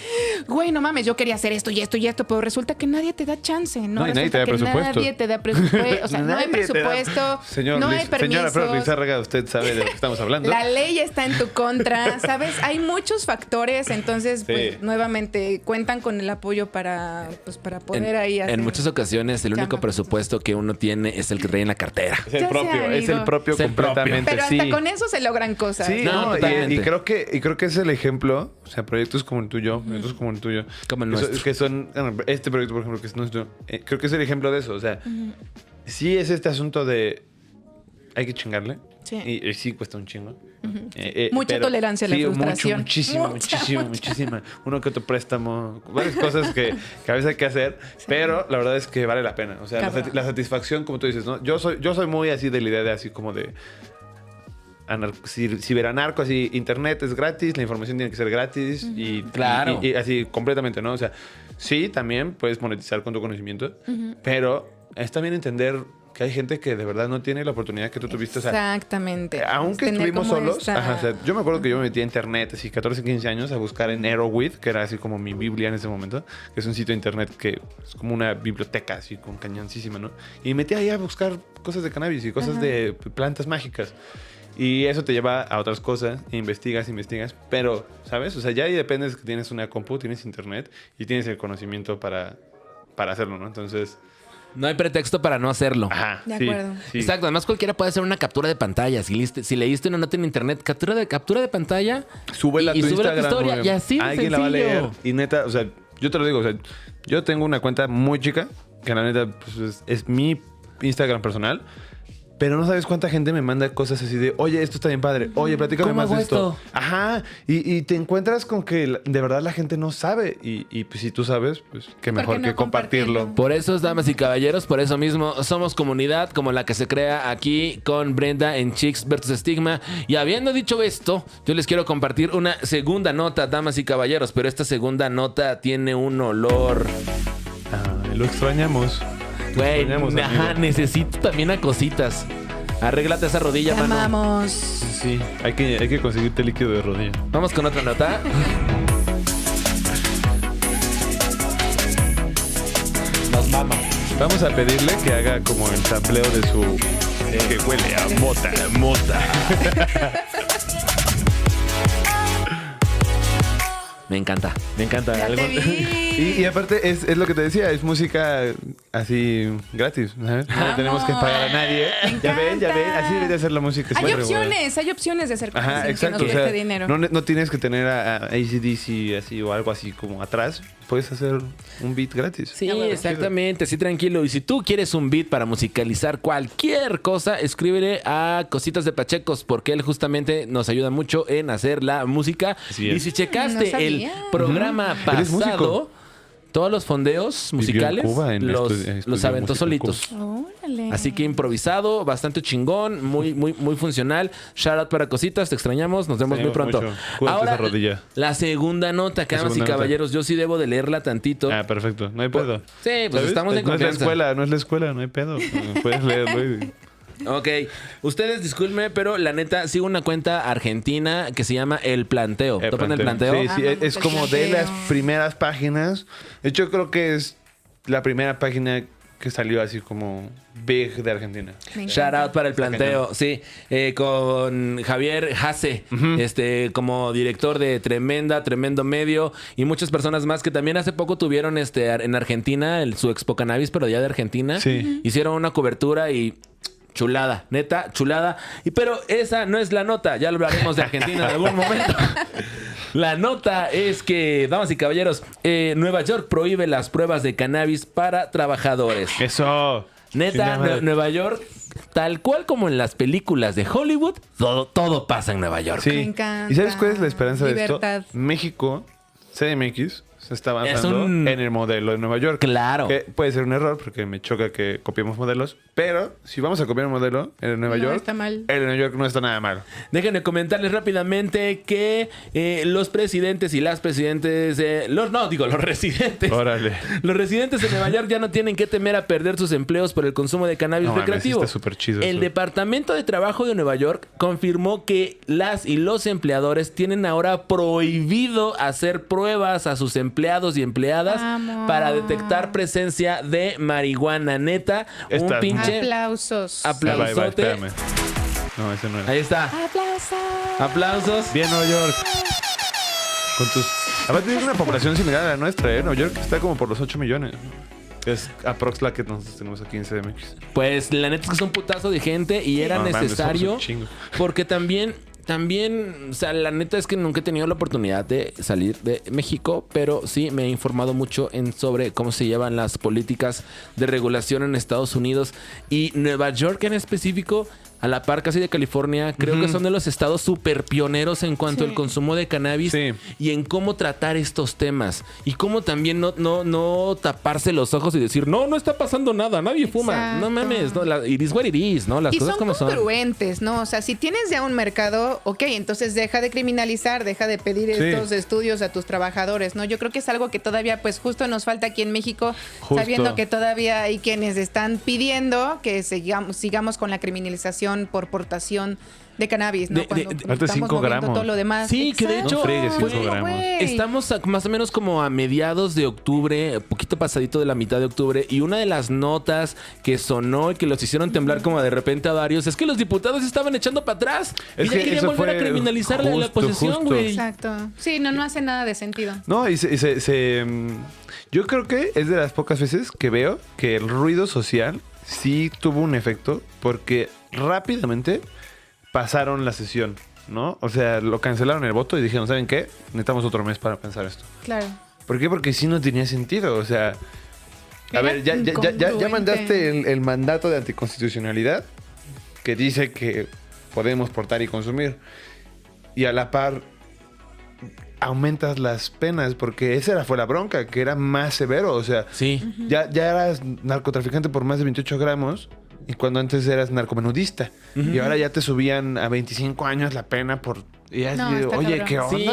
güey, no mames, yo quería hacer esto y esto y esto, pero resulta que nadie te da chance, ¿no? No, y nadie te da presupuesto. Nadie te da presupuesto. O sea, no hay da- presupuesto, Señor no hay permisos. Señora Flor Lizárraga, usted sabe de lo que estamos hablando. La ley está en tu contra, ¿sabes? Hay muchos factores, entonces, pues, Sí. nuevamente, cuentan con el apoyo para, pues, para poder En, ahí hacer. en muchas ocasiones el único presupuesto que uno tiene es el que trae en la cartera. Es el Ya propio, es el propio Es el propio. completamente, Pero hasta sí. con eso se logran cosas. Sí, No, no, y- totalmente. y, creo que, y creo que es el ejemplo, o sea, proyectos como el tuyo, proyectos como el tuyo, Como el que son- nuestro. que son, este proyecto, por ejemplo, que es nuestro, eh, creo que es el ejemplo de eso, o sea, sí es este asunto de hay que chingarle, Sí. y, y sí cuesta un chingo. Eh, eh, Mucha tolerancia a la sí, frustración. Mucho, muchísima, Mucha, muchísima, mucha. muchísima. Uno que otro préstamo, varias cosas que, que a veces hay que hacer, pero la verdad es que vale la pena. O sea, la, la satisfacción, como tú dices, ¿no? Yo soy, yo soy muy así de la idea de así como de anar- ci- ciberanarco, así, internet es gratis, la información tiene que ser gratis y, Claro. y- y así completamente, ¿no? O sea, sí, también puedes monetizar con tu conocimiento, pero es también entender que hay gente que de verdad no tiene la oportunidad que tú tuviste. O sea, Exactamente. aunque Tener estuvimos solos, esta- ajá, o sea, yo me acuerdo que yo me metí a internet así 14, 15 años a buscar en Arrowwith, que era así como mi Biblia en ese momento, que es un sitio de internet que es como una biblioteca así con cañoncísima, ¿no? Y me metí ahí a buscar cosas de cannabis y cosas de plantas mágicas. Y eso te lleva a otras cosas, e investigas, investigas, pero, ¿sabes? O sea, ya ahí depende de que tienes una compu, tienes internet y tienes el conocimiento para, para hacerlo, ¿no? Entonces, No hay pretexto para no hacerlo. ajá. De sí, acuerdo. sí. Exacto, además cualquiera puede hacer una captura de pantalla. Si, leíste- si leíste una nota en internet, captura de, captura de pantalla. Súbela a y, tu y tu Instagram. historia. porque Y así de Alguien la va a leer. Y neta, o sea, yo te lo digo, o sea, yo tengo una cuenta muy chica, que la neta pues, es, es mi Instagram personal. Pero no sabes cuánta gente me manda cosas así de, oye, esto está bien padre, oye, platícame ¿Cómo más de esto. esto? Ajá, y, y te encuentras con que de verdad la gente no sabe. Y, y, pues si tú sabes, pues qué ¿Por mejor qué no que compartirlo. compartirlo? Por eso, damas y caballeros, por eso mismo somos comunidad como la que se crea aquí con Brenda en Chicks versus Stigma. Y habiendo dicho esto, yo les quiero compartir una segunda nota, damas y caballeros, pero esta segunda nota tiene un olor. Ah, lo extrañamos. Güey, ajá, necesito también a cositas. Arréglate esa rodilla, Te mano. amamos. Sí, hay que, hay que conseguirte líquido de rodilla. Vamos con otra nota. Nos mama. Vamos a pedirle que haga como el sampleo de su... que huele a mota, mota. Me encanta, me encanta. Ya Algo- te vi. Y, y aparte es, es lo que te decía, es música así gratis, ¿sabes? No Vamos. tenemos que pagar a nadie. Me Ya ven, ya ven, así debe de ser la música. Hay opciones, hay opciones de hacer cosas Ajá, sin exacto. que o nos sea, cueste dinero. No, no tienes que tener a, a ACDC así o algo así como atrás. Puedes hacer un beat gratis. Sí, huevo. exactamente, sí, tranquilo. Y si tú quieres un beat para musicalizar cualquier cosa, escríbele a Cositas de Pachecos, porque él justamente nos ayuda mucho en hacer la música. Y si checaste No el programa pasado, todos los fondeos musicales Cuba, los, los aventó solitos. Órale. Así que improvisado, bastante chingón, muy, muy, muy funcional. Shout out para cositas, te extrañamos, nos vemos Sí, muy pronto. rodilla. la segunda nota, La damas y nota. caballeros, yo sí debo de leerla tantito. Ah, perfecto. No hay pedo. Sí, pues ¿Sabes? estamos en No es la escuela, no es la escuela, no hay pedo. Puedes leerlo. Ok, ustedes discúlpenme, pero la neta sigo una cuenta argentina que se llama El Planteo. Eh, ¿Topan el planteo? Sí, sí, Ah, es, es el como de las primeras páginas. De hecho, creo que es la primera página que salió así como big de Argentina. Shout out para el planteo, sí, eh, con Javier Jase, este, como director de tremenda, tremendo medio y muchas personas más que también hace poco tuvieron este en Argentina el, su Expo Cannabis, pero ya de Argentina, Sí. hicieron una cobertura y chulada, neta, chulada. Y pero esa no es la nota, ya lo hablaremos de Argentina en algún momento. La nota es que, damas y caballeros, eh, Nueva York prohíbe las pruebas de cannabis para trabajadores. Eso. Neta, Nueva York, tal cual como en las películas de Hollywood, todo, todo pasa en Nueva York. Sí. Me encanta. ¿Y sabes cuál es la esperanza Libertad. de esto? México, CDMX, se está Es avanzando un- en el modelo de Nueva York. Claro. Que puede ser un error porque me choca que copiemos modelos. Pero si vamos a copiar un modelo en Nueva No York, está mal. el de Nueva York no está nada mal. Déjenme comentarles rápidamente que eh, los presidentes y las presidentes, eh, los no, digo, los residentes. Órale. Los residentes de Nueva York ya no tienen que temer a perder sus empleos por el consumo de cannabis No mames, recreativo. sí está súper chido el eso. Departamento de Trabajo de Nueva York confirmó que las y los empleadores tienen ahora prohibido hacer pruebas a sus empleados y empleadas Vamos. para detectar presencia de marihuana neta. Un pinche Aplausos. Apla- bye, bye, Aplausote. espérame. No, ese no era. Ahí está. Aplausos. Aplausos. Bien, Nueva York. Con tus. Aparte, tiene una población similar a la nuestra, ¿eh? Nueva York está como por los 8 millones. Es aprox la que nosotros tenemos aquí en CDMX. Pues la neta es que es un putazo de gente y era No necesario porque también también, o sea, la neta es que nunca he tenido la oportunidad de salir de México, pero sí me he informado mucho en sobre cómo se llevan las políticas de regulación en Estados Unidos y Nueva York en específico a la par casi de California, creo que son de los estados súper pioneros en cuanto Sí. al consumo de cannabis Sí. y en cómo tratar estos temas. Y cómo también no, no, no taparse los ojos y decir, no, no está pasando nada, nadie fuma. Exacto. No mames, no, la, it is what it is, ¿no? Las y cosas son como son. congruentes, ¿no? O sea, si tienes ya un mercado, ok, entonces deja de criminalizar, deja de pedir Sí. estos estudios a tus trabajadores, ¿no? Yo creo que es algo que todavía, pues justo nos falta aquí en México, Justo. sabiendo que todavía hay quienes están pidiendo que sigamos, sigamos con la criminalización por portación de cannabis, ¿no? De- de- Cuando de- estamos Antes cinco moviendo gramos. todo lo demás. Sí, que de hecho, No güey. Estamos a- más o menos como a mediados de octubre, poquito pasadito de la mitad de octubre, y una de las notas que sonó y que los hicieron temblar como de repente a varios es que los diputados estaban echando para atrás Es y ya que querían eso volver a criminalizar la- posesión, güey. Exacto. Sí, no, no hace nada de sentido. No, y se, se- se, mm, yo creo que es de las pocas veces que veo que el ruido social sí tuvo un efecto porque rápidamente pasaron la sesión, ¿no? O sea, lo cancelaron el voto y dijeron, ¿saben qué? Necesitamos otro mes para pensar esto. Claro. ¿Por qué? Porque sí no tenía sentido, o sea... A Era ver, ya, ya, ya, ya- ya incongruente. mandaste el, el mandato de anticonstitucionalidad que dice que podemos portar y consumir. Y a la par aumentas las penas porque esa era, fue la bronca, que era más severo. O sea, Sí. ya, ya eras narcotraficante por más de 28 gramos y cuando antes eras narcomenudista. Y ahora ya te subían a 25 años la pena por... Y No, está oye, cabrón. ¿qué Sí.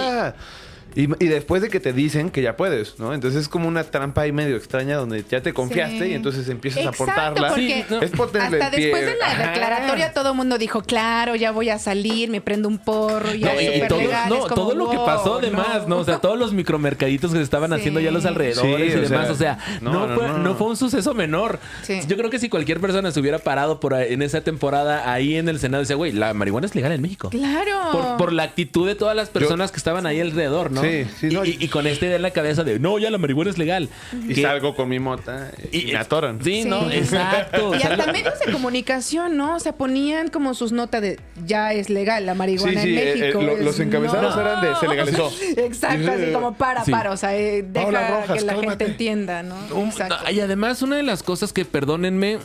Y, y después de que te dicen que ya puedes, ¿no? Entonces es como una trampa ahí medio extraña donde ya te confiaste Sí. y entonces empiezas Exacto, a portarla. porque Sí, no. Es hasta después de la Ajá. declaratoria todo el mundo dijo, claro, ya voy a salir, me prendo un porro, ya No, es y, todo, legal. no, como, todo lo que wow, pasó además, ¿no? O sea, todos los micromercaditos que se estaban Sí. haciendo ya a los alrededores Sí, y o demás. sea, o sea, no, no, no, fue, no. no fue un suceso menor. Sí. Yo creo que si cualquier persona se hubiera parado por ahí- en esa temporada ahí en el Senado, decía, güey, la marihuana es legal en México. Claro. Por, por la actitud de todas las personas que estaban ahí alrededor, ¿no? Sí, sí, y, no, y- y con esta idea en la cabeza de, no, ya la marihuana es legal. Y Que- salgo con mi mota y, me atoran. Sí, Sí. no, exacto. Y hasta medios de comunicación, ¿no? O sea, ponían como sus notas de ya es legal la marihuana Sí, sí, en eh, México. eh, lo- Es- los encabezados no. eran de se legalizó. Exacto, así como para, Sí. para. O sea, eh, deja Rojas, que la cálmate. gente entienda, ¿no? Un- Exacto. y además, una de las cosas que, perdónenme,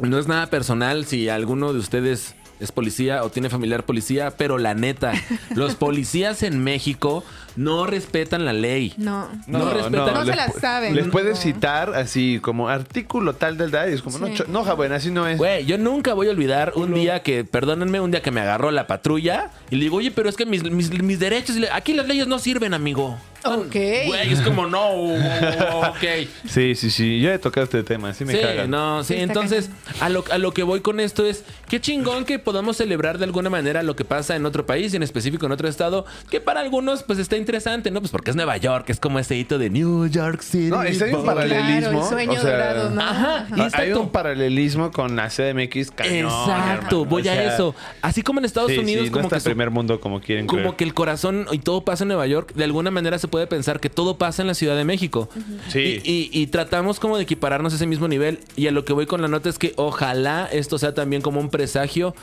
no es nada personal si alguno de ustedes es policía o tiene familiar policía, pero la neta, los policías en México no respetan la ley. No. No respetan- No se les la saben. Les No. puedes citar así como artículo tal del DAI. Es como, no, Sí. cho- no, joven, así no es. Güey, yo nunca voy a olvidar un día que, perdónenme, un día que me agarró la patrulla y le digo, oye, pero es que mis, mis- mis derechos, aquí las leyes no sirven, amigo. Ok. Güey, es como, no, ok. Sí, sí, sí. Yo he tocado este tema. Sí me Sí, cagan. no, sí, entonces a lo, a lo que voy con esto es qué chingón que podamos celebrar de alguna manera lo que pasa en otro país y en específico en otro estado, que para algunos pues está interesante, ¿no? Pues porque es Nueva York, es como ese hito de New York City. No, y si hay un paralelismo. Claro, el sueño o sea, dorado, ¿no? Ajá, y está Hay un paralelismo con la CDMX cañón, Exacto, hermano. voy O a eso. Así como en Estados sí, Unidos, sí, no como está que su- primer mundo como quieren como creer. que el corazón y todo pasa en Nueva York, de alguna manera se puede pensar que todo pasa en la Ciudad de México. Sí. Y, y- y tratamos como de equipararnos a ese mismo nivel. Y a lo que voy con la nota es que ojalá esto sea también como un presagio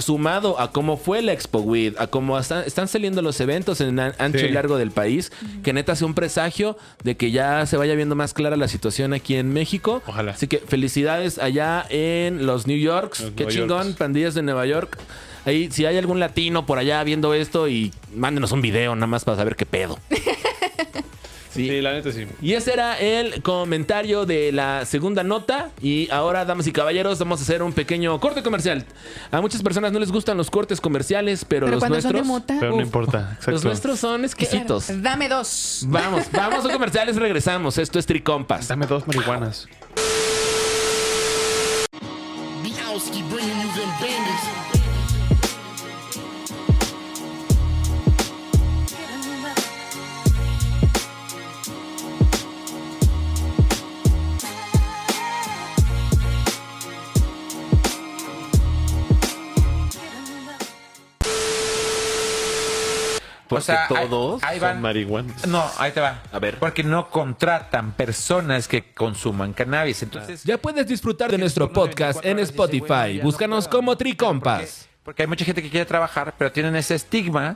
sumado a cómo fue la Expo WID, a cómo están saliendo los eventos en an- ancho Sí. y largo del país, que neta sea un presagio de que ya se vaya viendo más clara la situación aquí en México. Ojalá. Así que felicidades allá en los New Yorks. Los Qué Nueva chingón, Yorks. pandillas de Nueva York. Ahí, si hay algún latino por allá viendo esto y mándenos un video nada más para saber qué pedo. Sí. la neta sí. Y ese era el comentario de la segunda nota. Y ahora, damas y caballeros, vamos a hacer un pequeño corte comercial. A muchas personas no les gustan los cortes comerciales, pero, Pero los son nuestros. de mota. Pero no importa. Exacto. Los nuestros son exquisitos. Claro. Dame dos. Vamos, vamos a comerciales, regresamos. Esto es Tricompas. Dame dos marihuanas. Porque O sea, ahí- todos ahí Son van. marihuanas. No, ahí te va. A ver. Porque no contratan personas que consuman cannabis. Entonces, Ya puedes disfrutar de nuestro podcast en Spotify. Búscanos como Tricompas. Porque hay mucha gente que quiere trabajar, pero tienen ese estigma.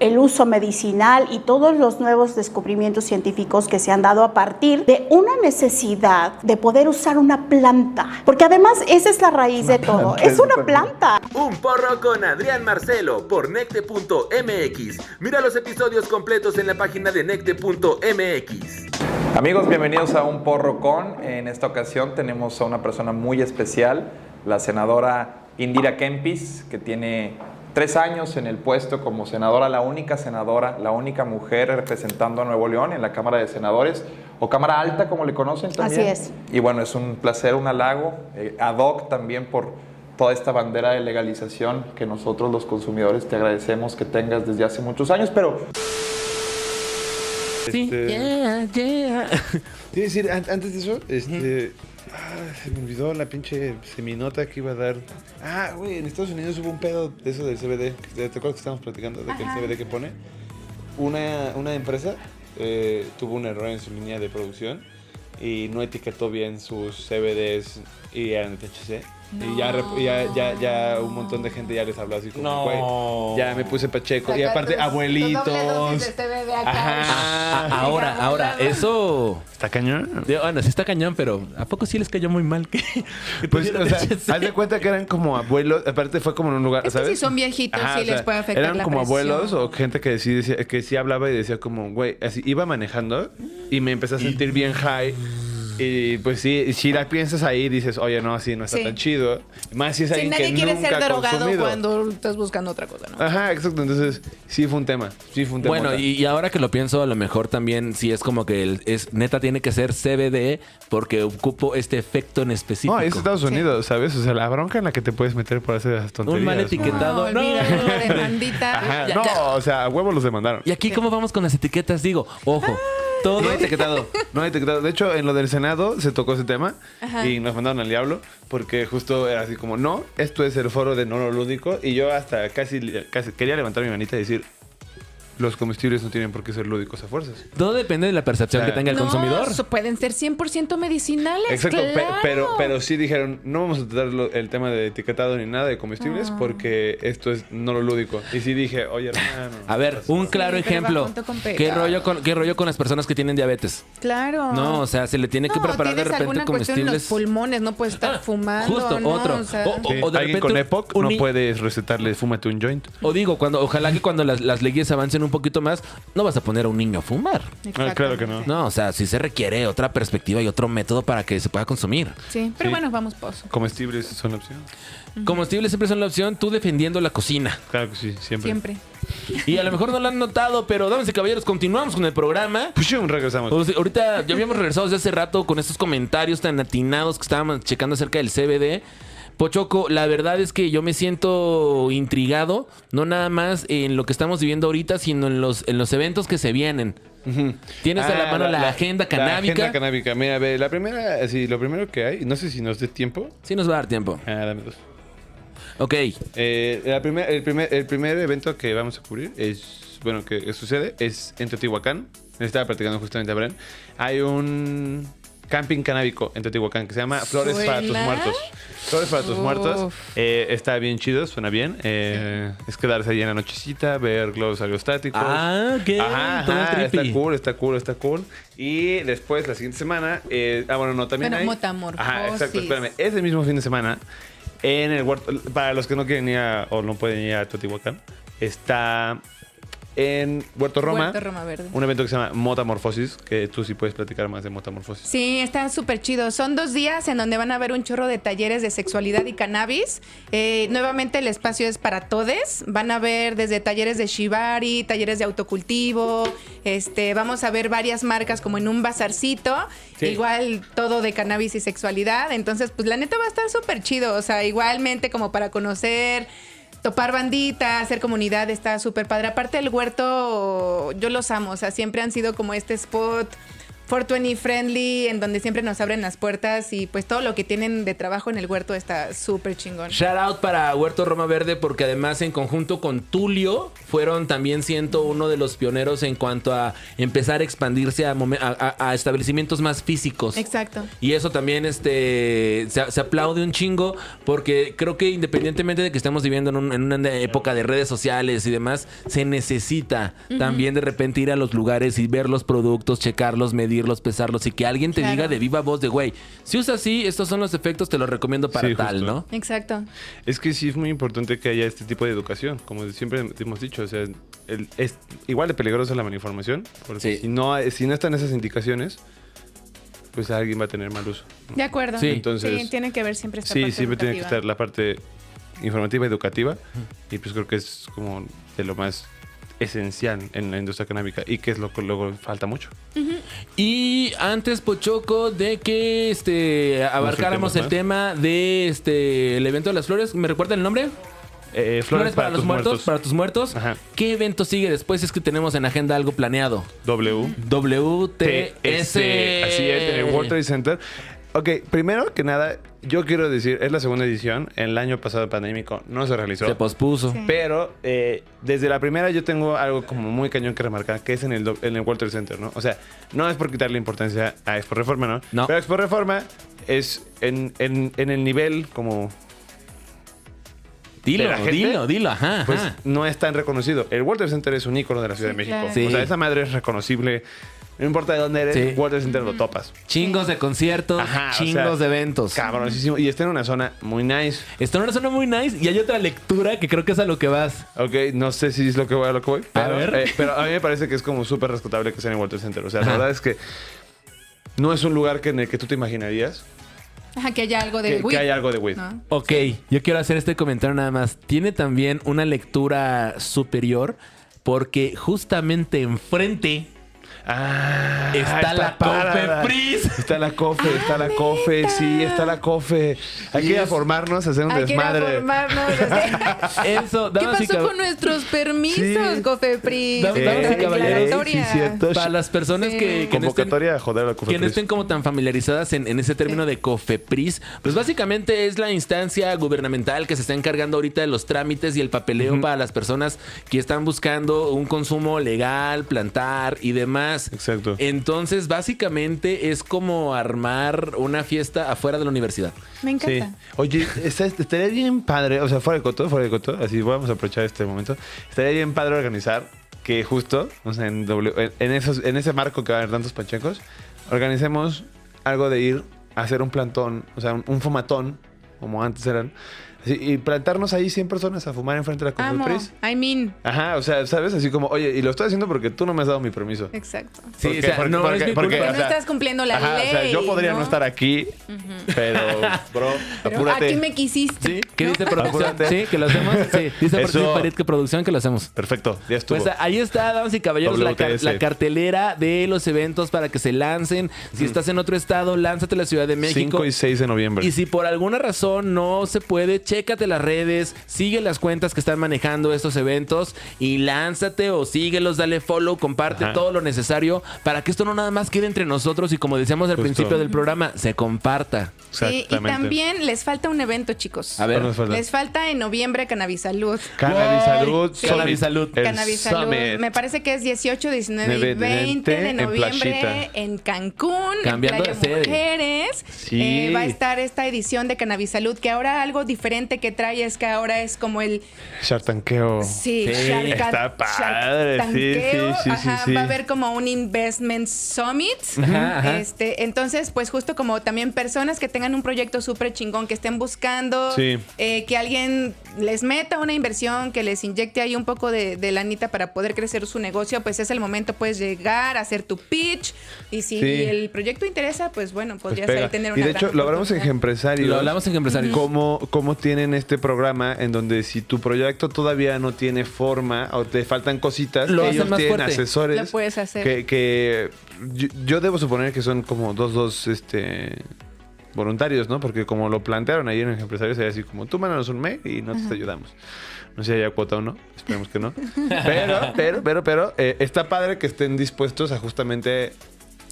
El uso medicinal y todos los nuevos descubrimientos científicos que se han dado a partir de una necesidad de poder usar una planta. Porque además esa es la raíz de todo. Es una planta. Un porro con Adrián Marcelo por necte.mx. Mira los episodios completos en la página de necte.mx. Amigos, bienvenidos a Un Porro Con. En esta ocasión tenemos a una persona muy especial, la senadora Indira Kempis, que tiene tres años en el puesto como senadora, la única senadora, la única mujer representando a Nuevo León en la Cámara de Senadores, o Cámara Alta, como le conocen también. Así es. Y bueno, es un placer, un halago, eh, ad hoc también por toda esta bandera de legalización que nosotros los consumidores te agradecemos que tengas desde hace muchos años, pero Sí, Este- yeah, a decir, an- antes de eso, este. Ah, se me olvidó la pinche seminota que iba a dar. Ah, güey, en Estados Unidos hubo un pedo de eso del CBD. ¿Te acuerdas que estábamos platicando de que el CBD que pone? Una, una empresa eh, tuvo un error en su línea de producción y no etiquetó bien sus CBDs y eran de THC. Y ya, ya, ya, ya un montón de gente ya les habló así como, No. güey, ya me puse pacheco. Y aparte, abuelitos. Ajá. Ah, ahora, ahora, eso. ¿Está cañón? Bueno, sí está cañón, pero ¿a poco sí les cayó muy mal que, que Pues, o sea, haz de cuenta que eran como abuelos. Aparte, fue como en un lugar, Es que ¿sabes? si son viejitos, sí les puede afectar Eran la como presión. abuelos o gente que sí, decía, que sí hablaba y decía, como, güey, así iba manejando y me empecé a sentir bien high. Y pues sí, si la piensas ahí, dices, oye, no, así no está Sí. tan chido. Más si es Si alguien nadie que quiere nunca ser ha drogado consumido. cuando estás buscando otra cosa, ¿no? Ajá, exacto. Entonces, sí fue un tema. Sí fue un tema. Bueno, y, y ahora que lo pienso, a lo mejor también sí es como que el- es neta tiene que ser CBD porque ocupo este efecto en específico. No, es Estados Unidos, ¿sabes? O sea, la bronca en la que te puedes meter por hacer esas tonterías. Un mal etiquetado. No, No. olvídalo, demandita. Ajá, Ya, no, ya. o sea, a huevos los demandaron. ¿Y aquí cómo vamos con las etiquetas? Digo, ojo, todo. No etiquetado, no etiquetado. De hecho, en lo del Senado se tocó ese tema y nos mandaron al diablo porque justo era así como, no, esto es el foro de no lo lúdico y yo hasta casi, casi quería levantar mi manita y decir, los comestibles no tienen por qué ser lúdicos a fuerzas. todo depende de la percepción O sea, que tenga el no, consumidor. pueden ser 100% medicinales, Exacto, pe- claro. pero, pero sí dijeron, no vamos a tratar el tema de etiquetado ni nada de comestibles porque esto es no lo lúdico. Y sí dije, oye, hermano. A ver, un claro Sí, ejemplo. ¿Qué rollo con qué rollo con las personas que tienen diabetes? Claro. No, o sea, se le tiene que No, preparar de repente cuestión en los comestibles. pulmones, no puedes estar Ah, fumando. justo, ¿no? otro. O sea, O- Sí, o de Alguien con EPOC un no puedes recetarle, fúmate un joint. O digo, cuando, ojalá que cuando las, las leyes avancen un poquito más, no vas a poner a un niño a fumar. Ah, claro que no. No, o sea, sí se requiere otra perspectiva y otro método para que se pueda consumir. Sí, pero Sí. bueno, vamos pozo. Comestibles son la opción. Comestibles siempre son la opción, tú defendiendo la cocina. Claro que sí, siempre. Siempre. Y a lo mejor no lo han notado, pero damas y caballeros, continuamos con el programa. Pues shum, regresamos. O sea, ahorita ya habíamos regresado desde hace rato con estos comentarios tan atinados que estábamos checando acerca del CBD. Pochoco, la verdad es que yo me siento intrigado, no nada más en lo que estamos viviendo ahorita, sino en los, en los eventos que se vienen. Tienes a la Ah, mano la, agenda canábica. La agenda canábica. Mira, a ver, la primera, así, lo primero que hay, no sé si nos dé tiempo. Sí nos va a dar tiempo. Ah, dame dos. Ok. Eh, la primer- el, primer, el primer evento que vamos a cubrir es, bueno, que sucede es en Teotihuacán. Estaba platicando justamente a Bren. Hay un camping canábico en Teotihuacán que se llama Flores para tus muertos. Flores para tus Uf. muertos. Eh, está bien chido, suena bien. Eh, Es quedarse ahí en la nochecita, ver globos aerostáticos. Ah, ok. Ajá, está cool, está cool, está cool. Y después, la siguiente semana, eh, ah, bueno, no, también Bueno, hay... metamorfosis. Ajá, exacto, espérame. Ese mismo fin de semana, en el huerto, para los que no quieren ir a, o no pueden ir a Teotihuacán, está en Huerto Roma, Huerto Roma Verde. un evento que se llama Motamorfosis, que tú sí puedes platicar más de Motamorfosis. Sí, está súper chido. Son dos días en donde van a haber un chorro de talleres de sexualidad y cannabis. Eh, nuevamente el espacio es para todes. Van a ver desde talleres de shibari, talleres de autocultivo. Este, vamos a ver varias marcas como en un bazarcito. Sí. Igual todo de cannabis y sexualidad. Entonces, pues la neta va a estar súper chido. O sea, igualmente como para conocer topar bandita, hacer comunidad, está súper padre. Aparte el huerto, yo los amo, o sea, siempre han sido como este spot 420 friendly, en donde siempre nos abren las puertas y pues todo lo que tienen de trabajo en el huerto está súper chingón. Shout out para Huerto Roma Verde porque además en conjunto con Tulio fueron también siento uno de los pioneros en cuanto a empezar a expandirse a, a- a- establecimientos más físicos. Exacto. Y eso también este, se, se aplaude un chingo porque creo que independientemente de que estemos viviendo en, un- en una época de redes sociales y demás, se necesita también de repente ir a los lugares y ver los productos, checarlos, medirlos, pesarlos y que alguien te Claro. diga de viva voz de, güey, si usas así, estos son los efectos, te los recomiendo para Sí, tal, justo. ¿no? Exacto. Es que sí es muy importante que haya este tipo de educación, como siempre hemos dicho, o sea, el- es igual de peligrosa la malinformación, porque Sí. si no si no están esas indicaciones, pues alguien va a tener mal uso. De acuerdo. Sí. Entonces- sí, tiene que ver siempre esta Sí, parte siempre tiene que estar la parte informativa educativa y pues creo que es como de lo más esencial en la industria canábica y que es lo que luego falta mucho. Y antes, Pochoco, de que este abarcáramos el tema de este el evento de las flores, ¿me recuerda el nombre? Eh, Flores, para, los muertos, para tus muertos. Ajá. ¿Qué evento sigue después? Es que tenemos en agenda algo planeado. W. WTS. Así es, el World Trade Center. Ok, primero que nada, yo quiero decir, es la segunda edición. El año pasado pandémico no se realizó. Se pospuso. Sí. Pero eh, desde la primera yo tengo algo como muy cañón que remarcar, que es en el, en el World Trade Center, ¿no? O sea, no es por quitarle importancia a Expo Reforma, ¿no? No. Pero Expo Reforma es en, en- en el nivel como... Dilo, de la gente, dilo, dilo, ajá, Pues ajá. no es tan reconocido. El World Trade Center es un ícono de la Ciudad Sí, de México. claro. Sí. O sea, esa madre es reconocible. No importa de dónde eres, Sí. World Trade Center lo topas. Chingos de conciertos, Ajá, o chingos sea, de eventos. Cabronísimo. Y está en una zona muy nice. Está en una zona muy nice y hay otra lectura que creo que es a lo que vas. Ok, no sé si es lo que voy a lo que voy. Pero, ver. eh, pero a mí me parece que es como súper rescatable que sea en el World Trade Center. O sea, la Ajá. verdad es que no es un lugar que en el que tú te imaginarías Ajá, que haya algo de que, que weed, hay algo de weed. ¿no? Ok, yo quiero hacer este comentario nada más. Tiene también una lectura superior porque justamente enfrente Ah, está, la parada. Cofepris. Está la cofe, está la cofe, sí, está la cofe. Hay que ir a formarnos, hacer un Hay que ir a desmadre. formarnos. Eso, ¿Qué pasó cab- con nuestros permisos, Sí. Caballeros, declaratoria. sí, cierto. Para las personas Sí. que, que no estén, Convocatoria a joder a la que no estén como tan familiarizadas en, en ese término de COFEPRIS, pues básicamente es la instancia gubernamental que se está encargando ahorita de los trámites y el papeleo para las personas que están buscando un consumo legal, plantar y demás. Exacto. Entonces, básicamente es como armar una fiesta afuera de la universidad. Me Sí. encanta. Oye, está- estaría bien padre, o sea, fuera de coto, fuera de coto, así vamos a aprovechar este momento. Estaría bien padre organizar que justo, o sea, en, W- en- esos, en ese marco que va a haber tantos pachecos, organicemos algo de ir a hacer un plantón, o sea, un, un fumatón, como antes eran, y plantarnos ahí 100 personas a fumar enfrente de la. Cofepris. I mean. Ajá, o sea, ¿sabes? Así como, oye, y lo estoy haciendo porque tú no me has dado mi permiso. Exacto. Sí, Porque- o sea, porque- no porque- es mi porque, culpa. No estás cumpliendo la Ajá, ley. o sea, yo podría no, estar aquí, pero, bro, Pero apúrate. aquí me quisiste. ¿Sí? ¿Qué dice producción? Apúrate. ¿Sí? ¿Que lo hacemos? Sí. Dice Eso. Farid que producción que lo hacemos. Perfecto, ya estuvo. Pues ahí está, damas y caballeros, la, car- WTS. la cartelera de los eventos para que se lancen. Si estás en otro estado, lánzate a la Ciudad de México. 5 y 6 de noviembre. Y si por alguna razón no se puede, chécate las redes, sigue las cuentas que están manejando estos eventos y lánzate o síguelos, dale follow, comparte Ajá. todo lo necesario para que esto no nada más quede entre nosotros y como decíamos al Justo. principio del programa, se comparta. Sí, y también les falta un evento, chicos. A ver. Les falta en noviembre Cannabis Salud. Cannabis Salud. Sí. Cannabis Salud. Cannabis. Me parece que es 18, 19 y 20 de noviembre en Cancún, Cambiando en de Playa sede. Mujeres. Sí. Eh, va a estar esta edición de Cannabis Salud, que ahora algo diferente que trae es que ahora es como el Shartanqueo. Sí, Sí, Shark- está padre, sí, Tanqueo, sí, sí, sí, ajá, sí. Va a haber como un Investment Summit. Ajá, ajá. Este, entonces, pues justo como también personas que tengan un proyecto súper chingón, que estén buscando Sí. eh, que alguien les meta una inversión, que les inyecte ahí un poco de, de lanita para poder crecer su negocio, pues es el momento, puedes llegar, hacer tu pitch. Y si Sí. el proyecto interesa, pues bueno, Pues podrías pega. ahí tener una y de hecho, lo hablamos en. Empresarios. Lo hablamos en Empresarios. Cómo, cómo tienen este programa en donde si tu proyecto todavía no tiene forma o te faltan cositas, Lo ellos tienen fuerte. asesores. Lo puedes hacer. Que, que yo, yo debo suponer que son como dos, dos, este voluntarios, ¿no? Porque como lo plantearon ahí en el Empresarios, era así como, tú mándanos un mail y nosotros te ayudamos. No sé si haya cuota o no, esperemos que no. Pero, pero, pero, pero, eh, está padre que estén dispuestos a justamente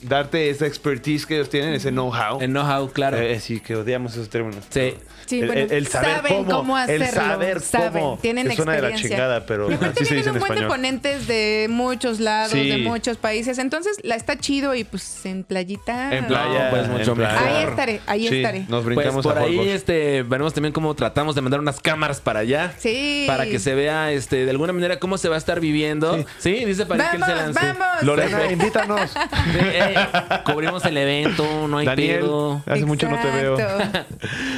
darte esa expertise que ellos tienen, ese know-how. El know-how, claro. Eh, sí, que odiamos esos términos. Sí. Sí, el, bueno, el- el saber saben cómo, cómo hacerlo. el saber saben, cómo. tienen que suena de la experiencia. chingada, pero así se dice en un buen de español. ponentes de muchos lados, Sí. de muchos países. Entonces, la está chido y pues en playita. En playa, pues, mucho en playa. Ahí estaré, ahí Sí, estaré. Nos Pues brincamos por a ahí este, veremos también cómo tratamos de mandar unas cámaras para allá. Sí. Para que se vea este, de alguna manera cómo se va a estar viviendo. Sí, dice París que él se Vamos, lance. vamos. Lorena, invítanos. Cubrimos el evento, no hay Daniel, pedo. hace mucho no te veo.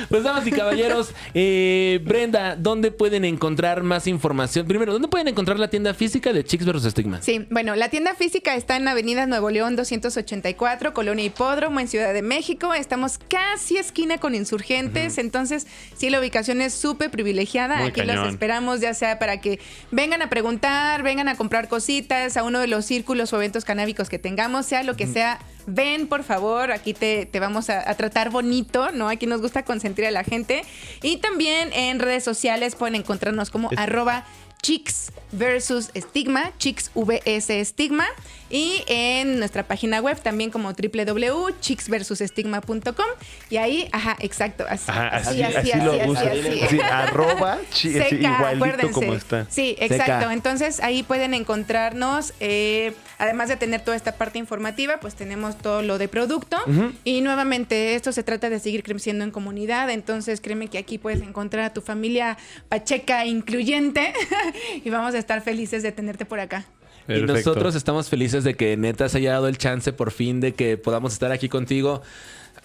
Pues damas y caballeros, eh, Brenda, ¿dónde pueden encontrar más información? Primero, ¿dónde pueden encontrar la tienda física de Chicks vs. Stigma? Sí, bueno, la tienda física está en Avenida Nuevo León 284, Colonia Hipódromo, en Ciudad de México. Estamos casi esquina con insurgentes, entonces sí, la ubicación es súper privilegiada. Muy Aquí cañón. los esperamos, ya sea para que vengan a preguntar, vengan a comprar cositas a uno de los círculos o eventos canábicos que tengamos, sea lo que sea. Ven, por favor, aquí te, te vamos a, a tratar bonito, ¿no? Aquí nos gusta consentir a la gente. Y también en redes sociales pueden encontrarnos como arroba Chicks versus Stigma, Chicks VS Stigma. Y en nuestra página web también como www.chicksversusstigma.com. Y ahí, ajá, exacto. Así, Ajá, así, así, así, así lo así, usa. así, Así, arroba, chi- Seca, igualito acuérdense. como está. Sí, Seca. exacto. Entonces ahí pueden encontrarnos, eh, además de tener toda esta parte informativa, pues tenemos todo lo de producto. Y nuevamente, esto se trata de seguir creciendo en comunidad. Entonces créeme que aquí puedes encontrar a tu familia pacheca incluyente y vamos a estar felices de tenerte por acá. Y nosotros estamos felices de que neta se haya dado el chance por fin de que podamos estar aquí contigo.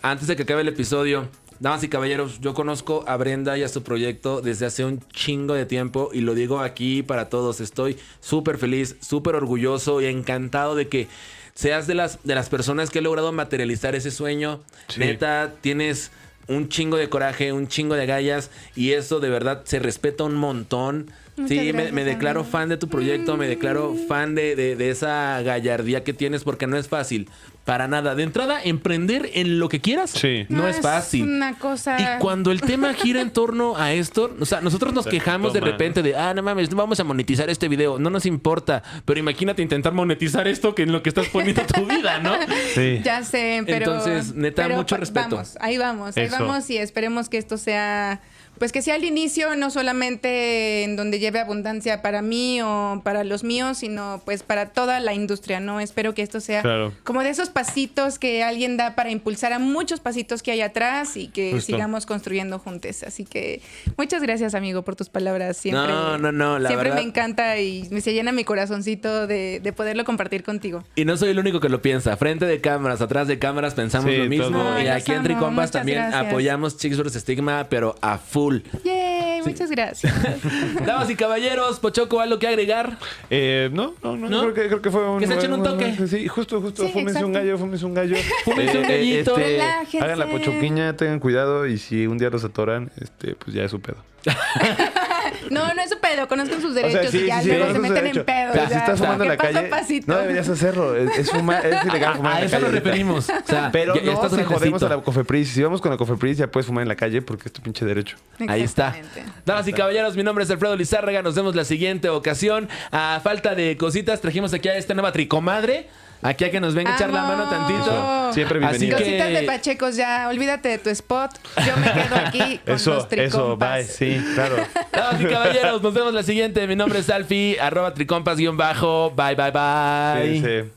Antes de que acabe el episodio, damas y caballeros, yo conozco a Brenda y a su proyecto desde hace un chingo de tiempo y lo digo aquí para todos. Estoy súper feliz, súper orgulloso y encantado de que seas de las, de las personas que he logrado materializar ese sueño. Sí. Neta, tienes un chingo de coraje, un chingo de gallas y eso de verdad se respeta un montón. Muchas sí, me, gracias, me declaro amigo. fan de tu proyecto, me declaro fan de, de- de esa gallardía que tienes porque no es fácil. Para nada. De entrada, emprender en lo que quieras Sí. no, es fácil. una cosa... Y cuando el tema gira en torno a esto, o sea, nosotros nos Se quejamos de repente de, ah, no mames, no vamos a monetizar este video, no nos importa. Pero imagínate intentar monetizar esto que en lo que estás poniendo tu vida, ¿no? Sí. Ya sé, pero. Entonces, neta, pero mucho respeto. Vamos, ahí vamos, ahí Eso. vamos y esperemos que esto sea. Pues que sea el inicio, no solamente en donde lleve abundancia para mí o para los míos, sino pues para toda la industria, ¿no? Espero que esto sea Claro. como de esos pasitos que alguien da para impulsar a muchos pasitos que hay atrás y que Justo. sigamos construyendo juntos. Así que muchas gracias, amigo, por tus palabras. Siempre, No, no, no, la siempre verdad- me encanta y me se llena mi corazoncito de, de poderlo compartir contigo. Y no soy el único que lo piensa. Frente de cámaras, atrás de cámaras pensamos Sí, lo mismo. Y aquí en Tricompas también gracias. apoyamos Chicks vs. Stigma, pero a full. Yay, muchas gracias. Damas y caballeros, Pochoco, ¿algo que agregar? Eh, no, no, no, ¿No? Creo, que, creo que fue un. Que se echen un toque. Sí, justo, justo. Sí, fúmense un gallo, fúmense un gallo. Fúmense un gallito. Relájense. Hagan la pochoquiña, tengan cuidado y si un día los atoran, este, pues ya es su pedo. No, no es su pedo, conozcan sus O sea, derechos sí, y ya sí, luego se meten derecho. en pedo. Pero si ya, estás fumando en la calle, pasito. no deberías hacerlo. Es, es, fuma- es ilegal fumar A en la eso calle. nos ahorita. referimos. O sea, Pero ya- ya no estás si jodemos a la Cofepris. Si vamos con la Cofepris, ya puedes fumar en la calle porque es tu pinche derecho. Ahí está. Exactamente. Damas y caballeros, mi nombre es Alfredo Lizárraga. Nos vemos la siguiente ocasión. A falta de cositas, trajimos aquí a esta nueva tricomadre. Aquí a que nos venga a echar la mano tantito. Eso, siempre Así bienvenida. que- Cositas de Pachecos ya, olvídate de tu spot. Yo me quedo aquí con Eso, los eso, tricompas. bye. Sí, claro. Damas y caballeros, nos vemos la siguiente. Mi nombre es Alfi, arroba tricompas guion bajo. Bye, bye, bye. Sí, sí.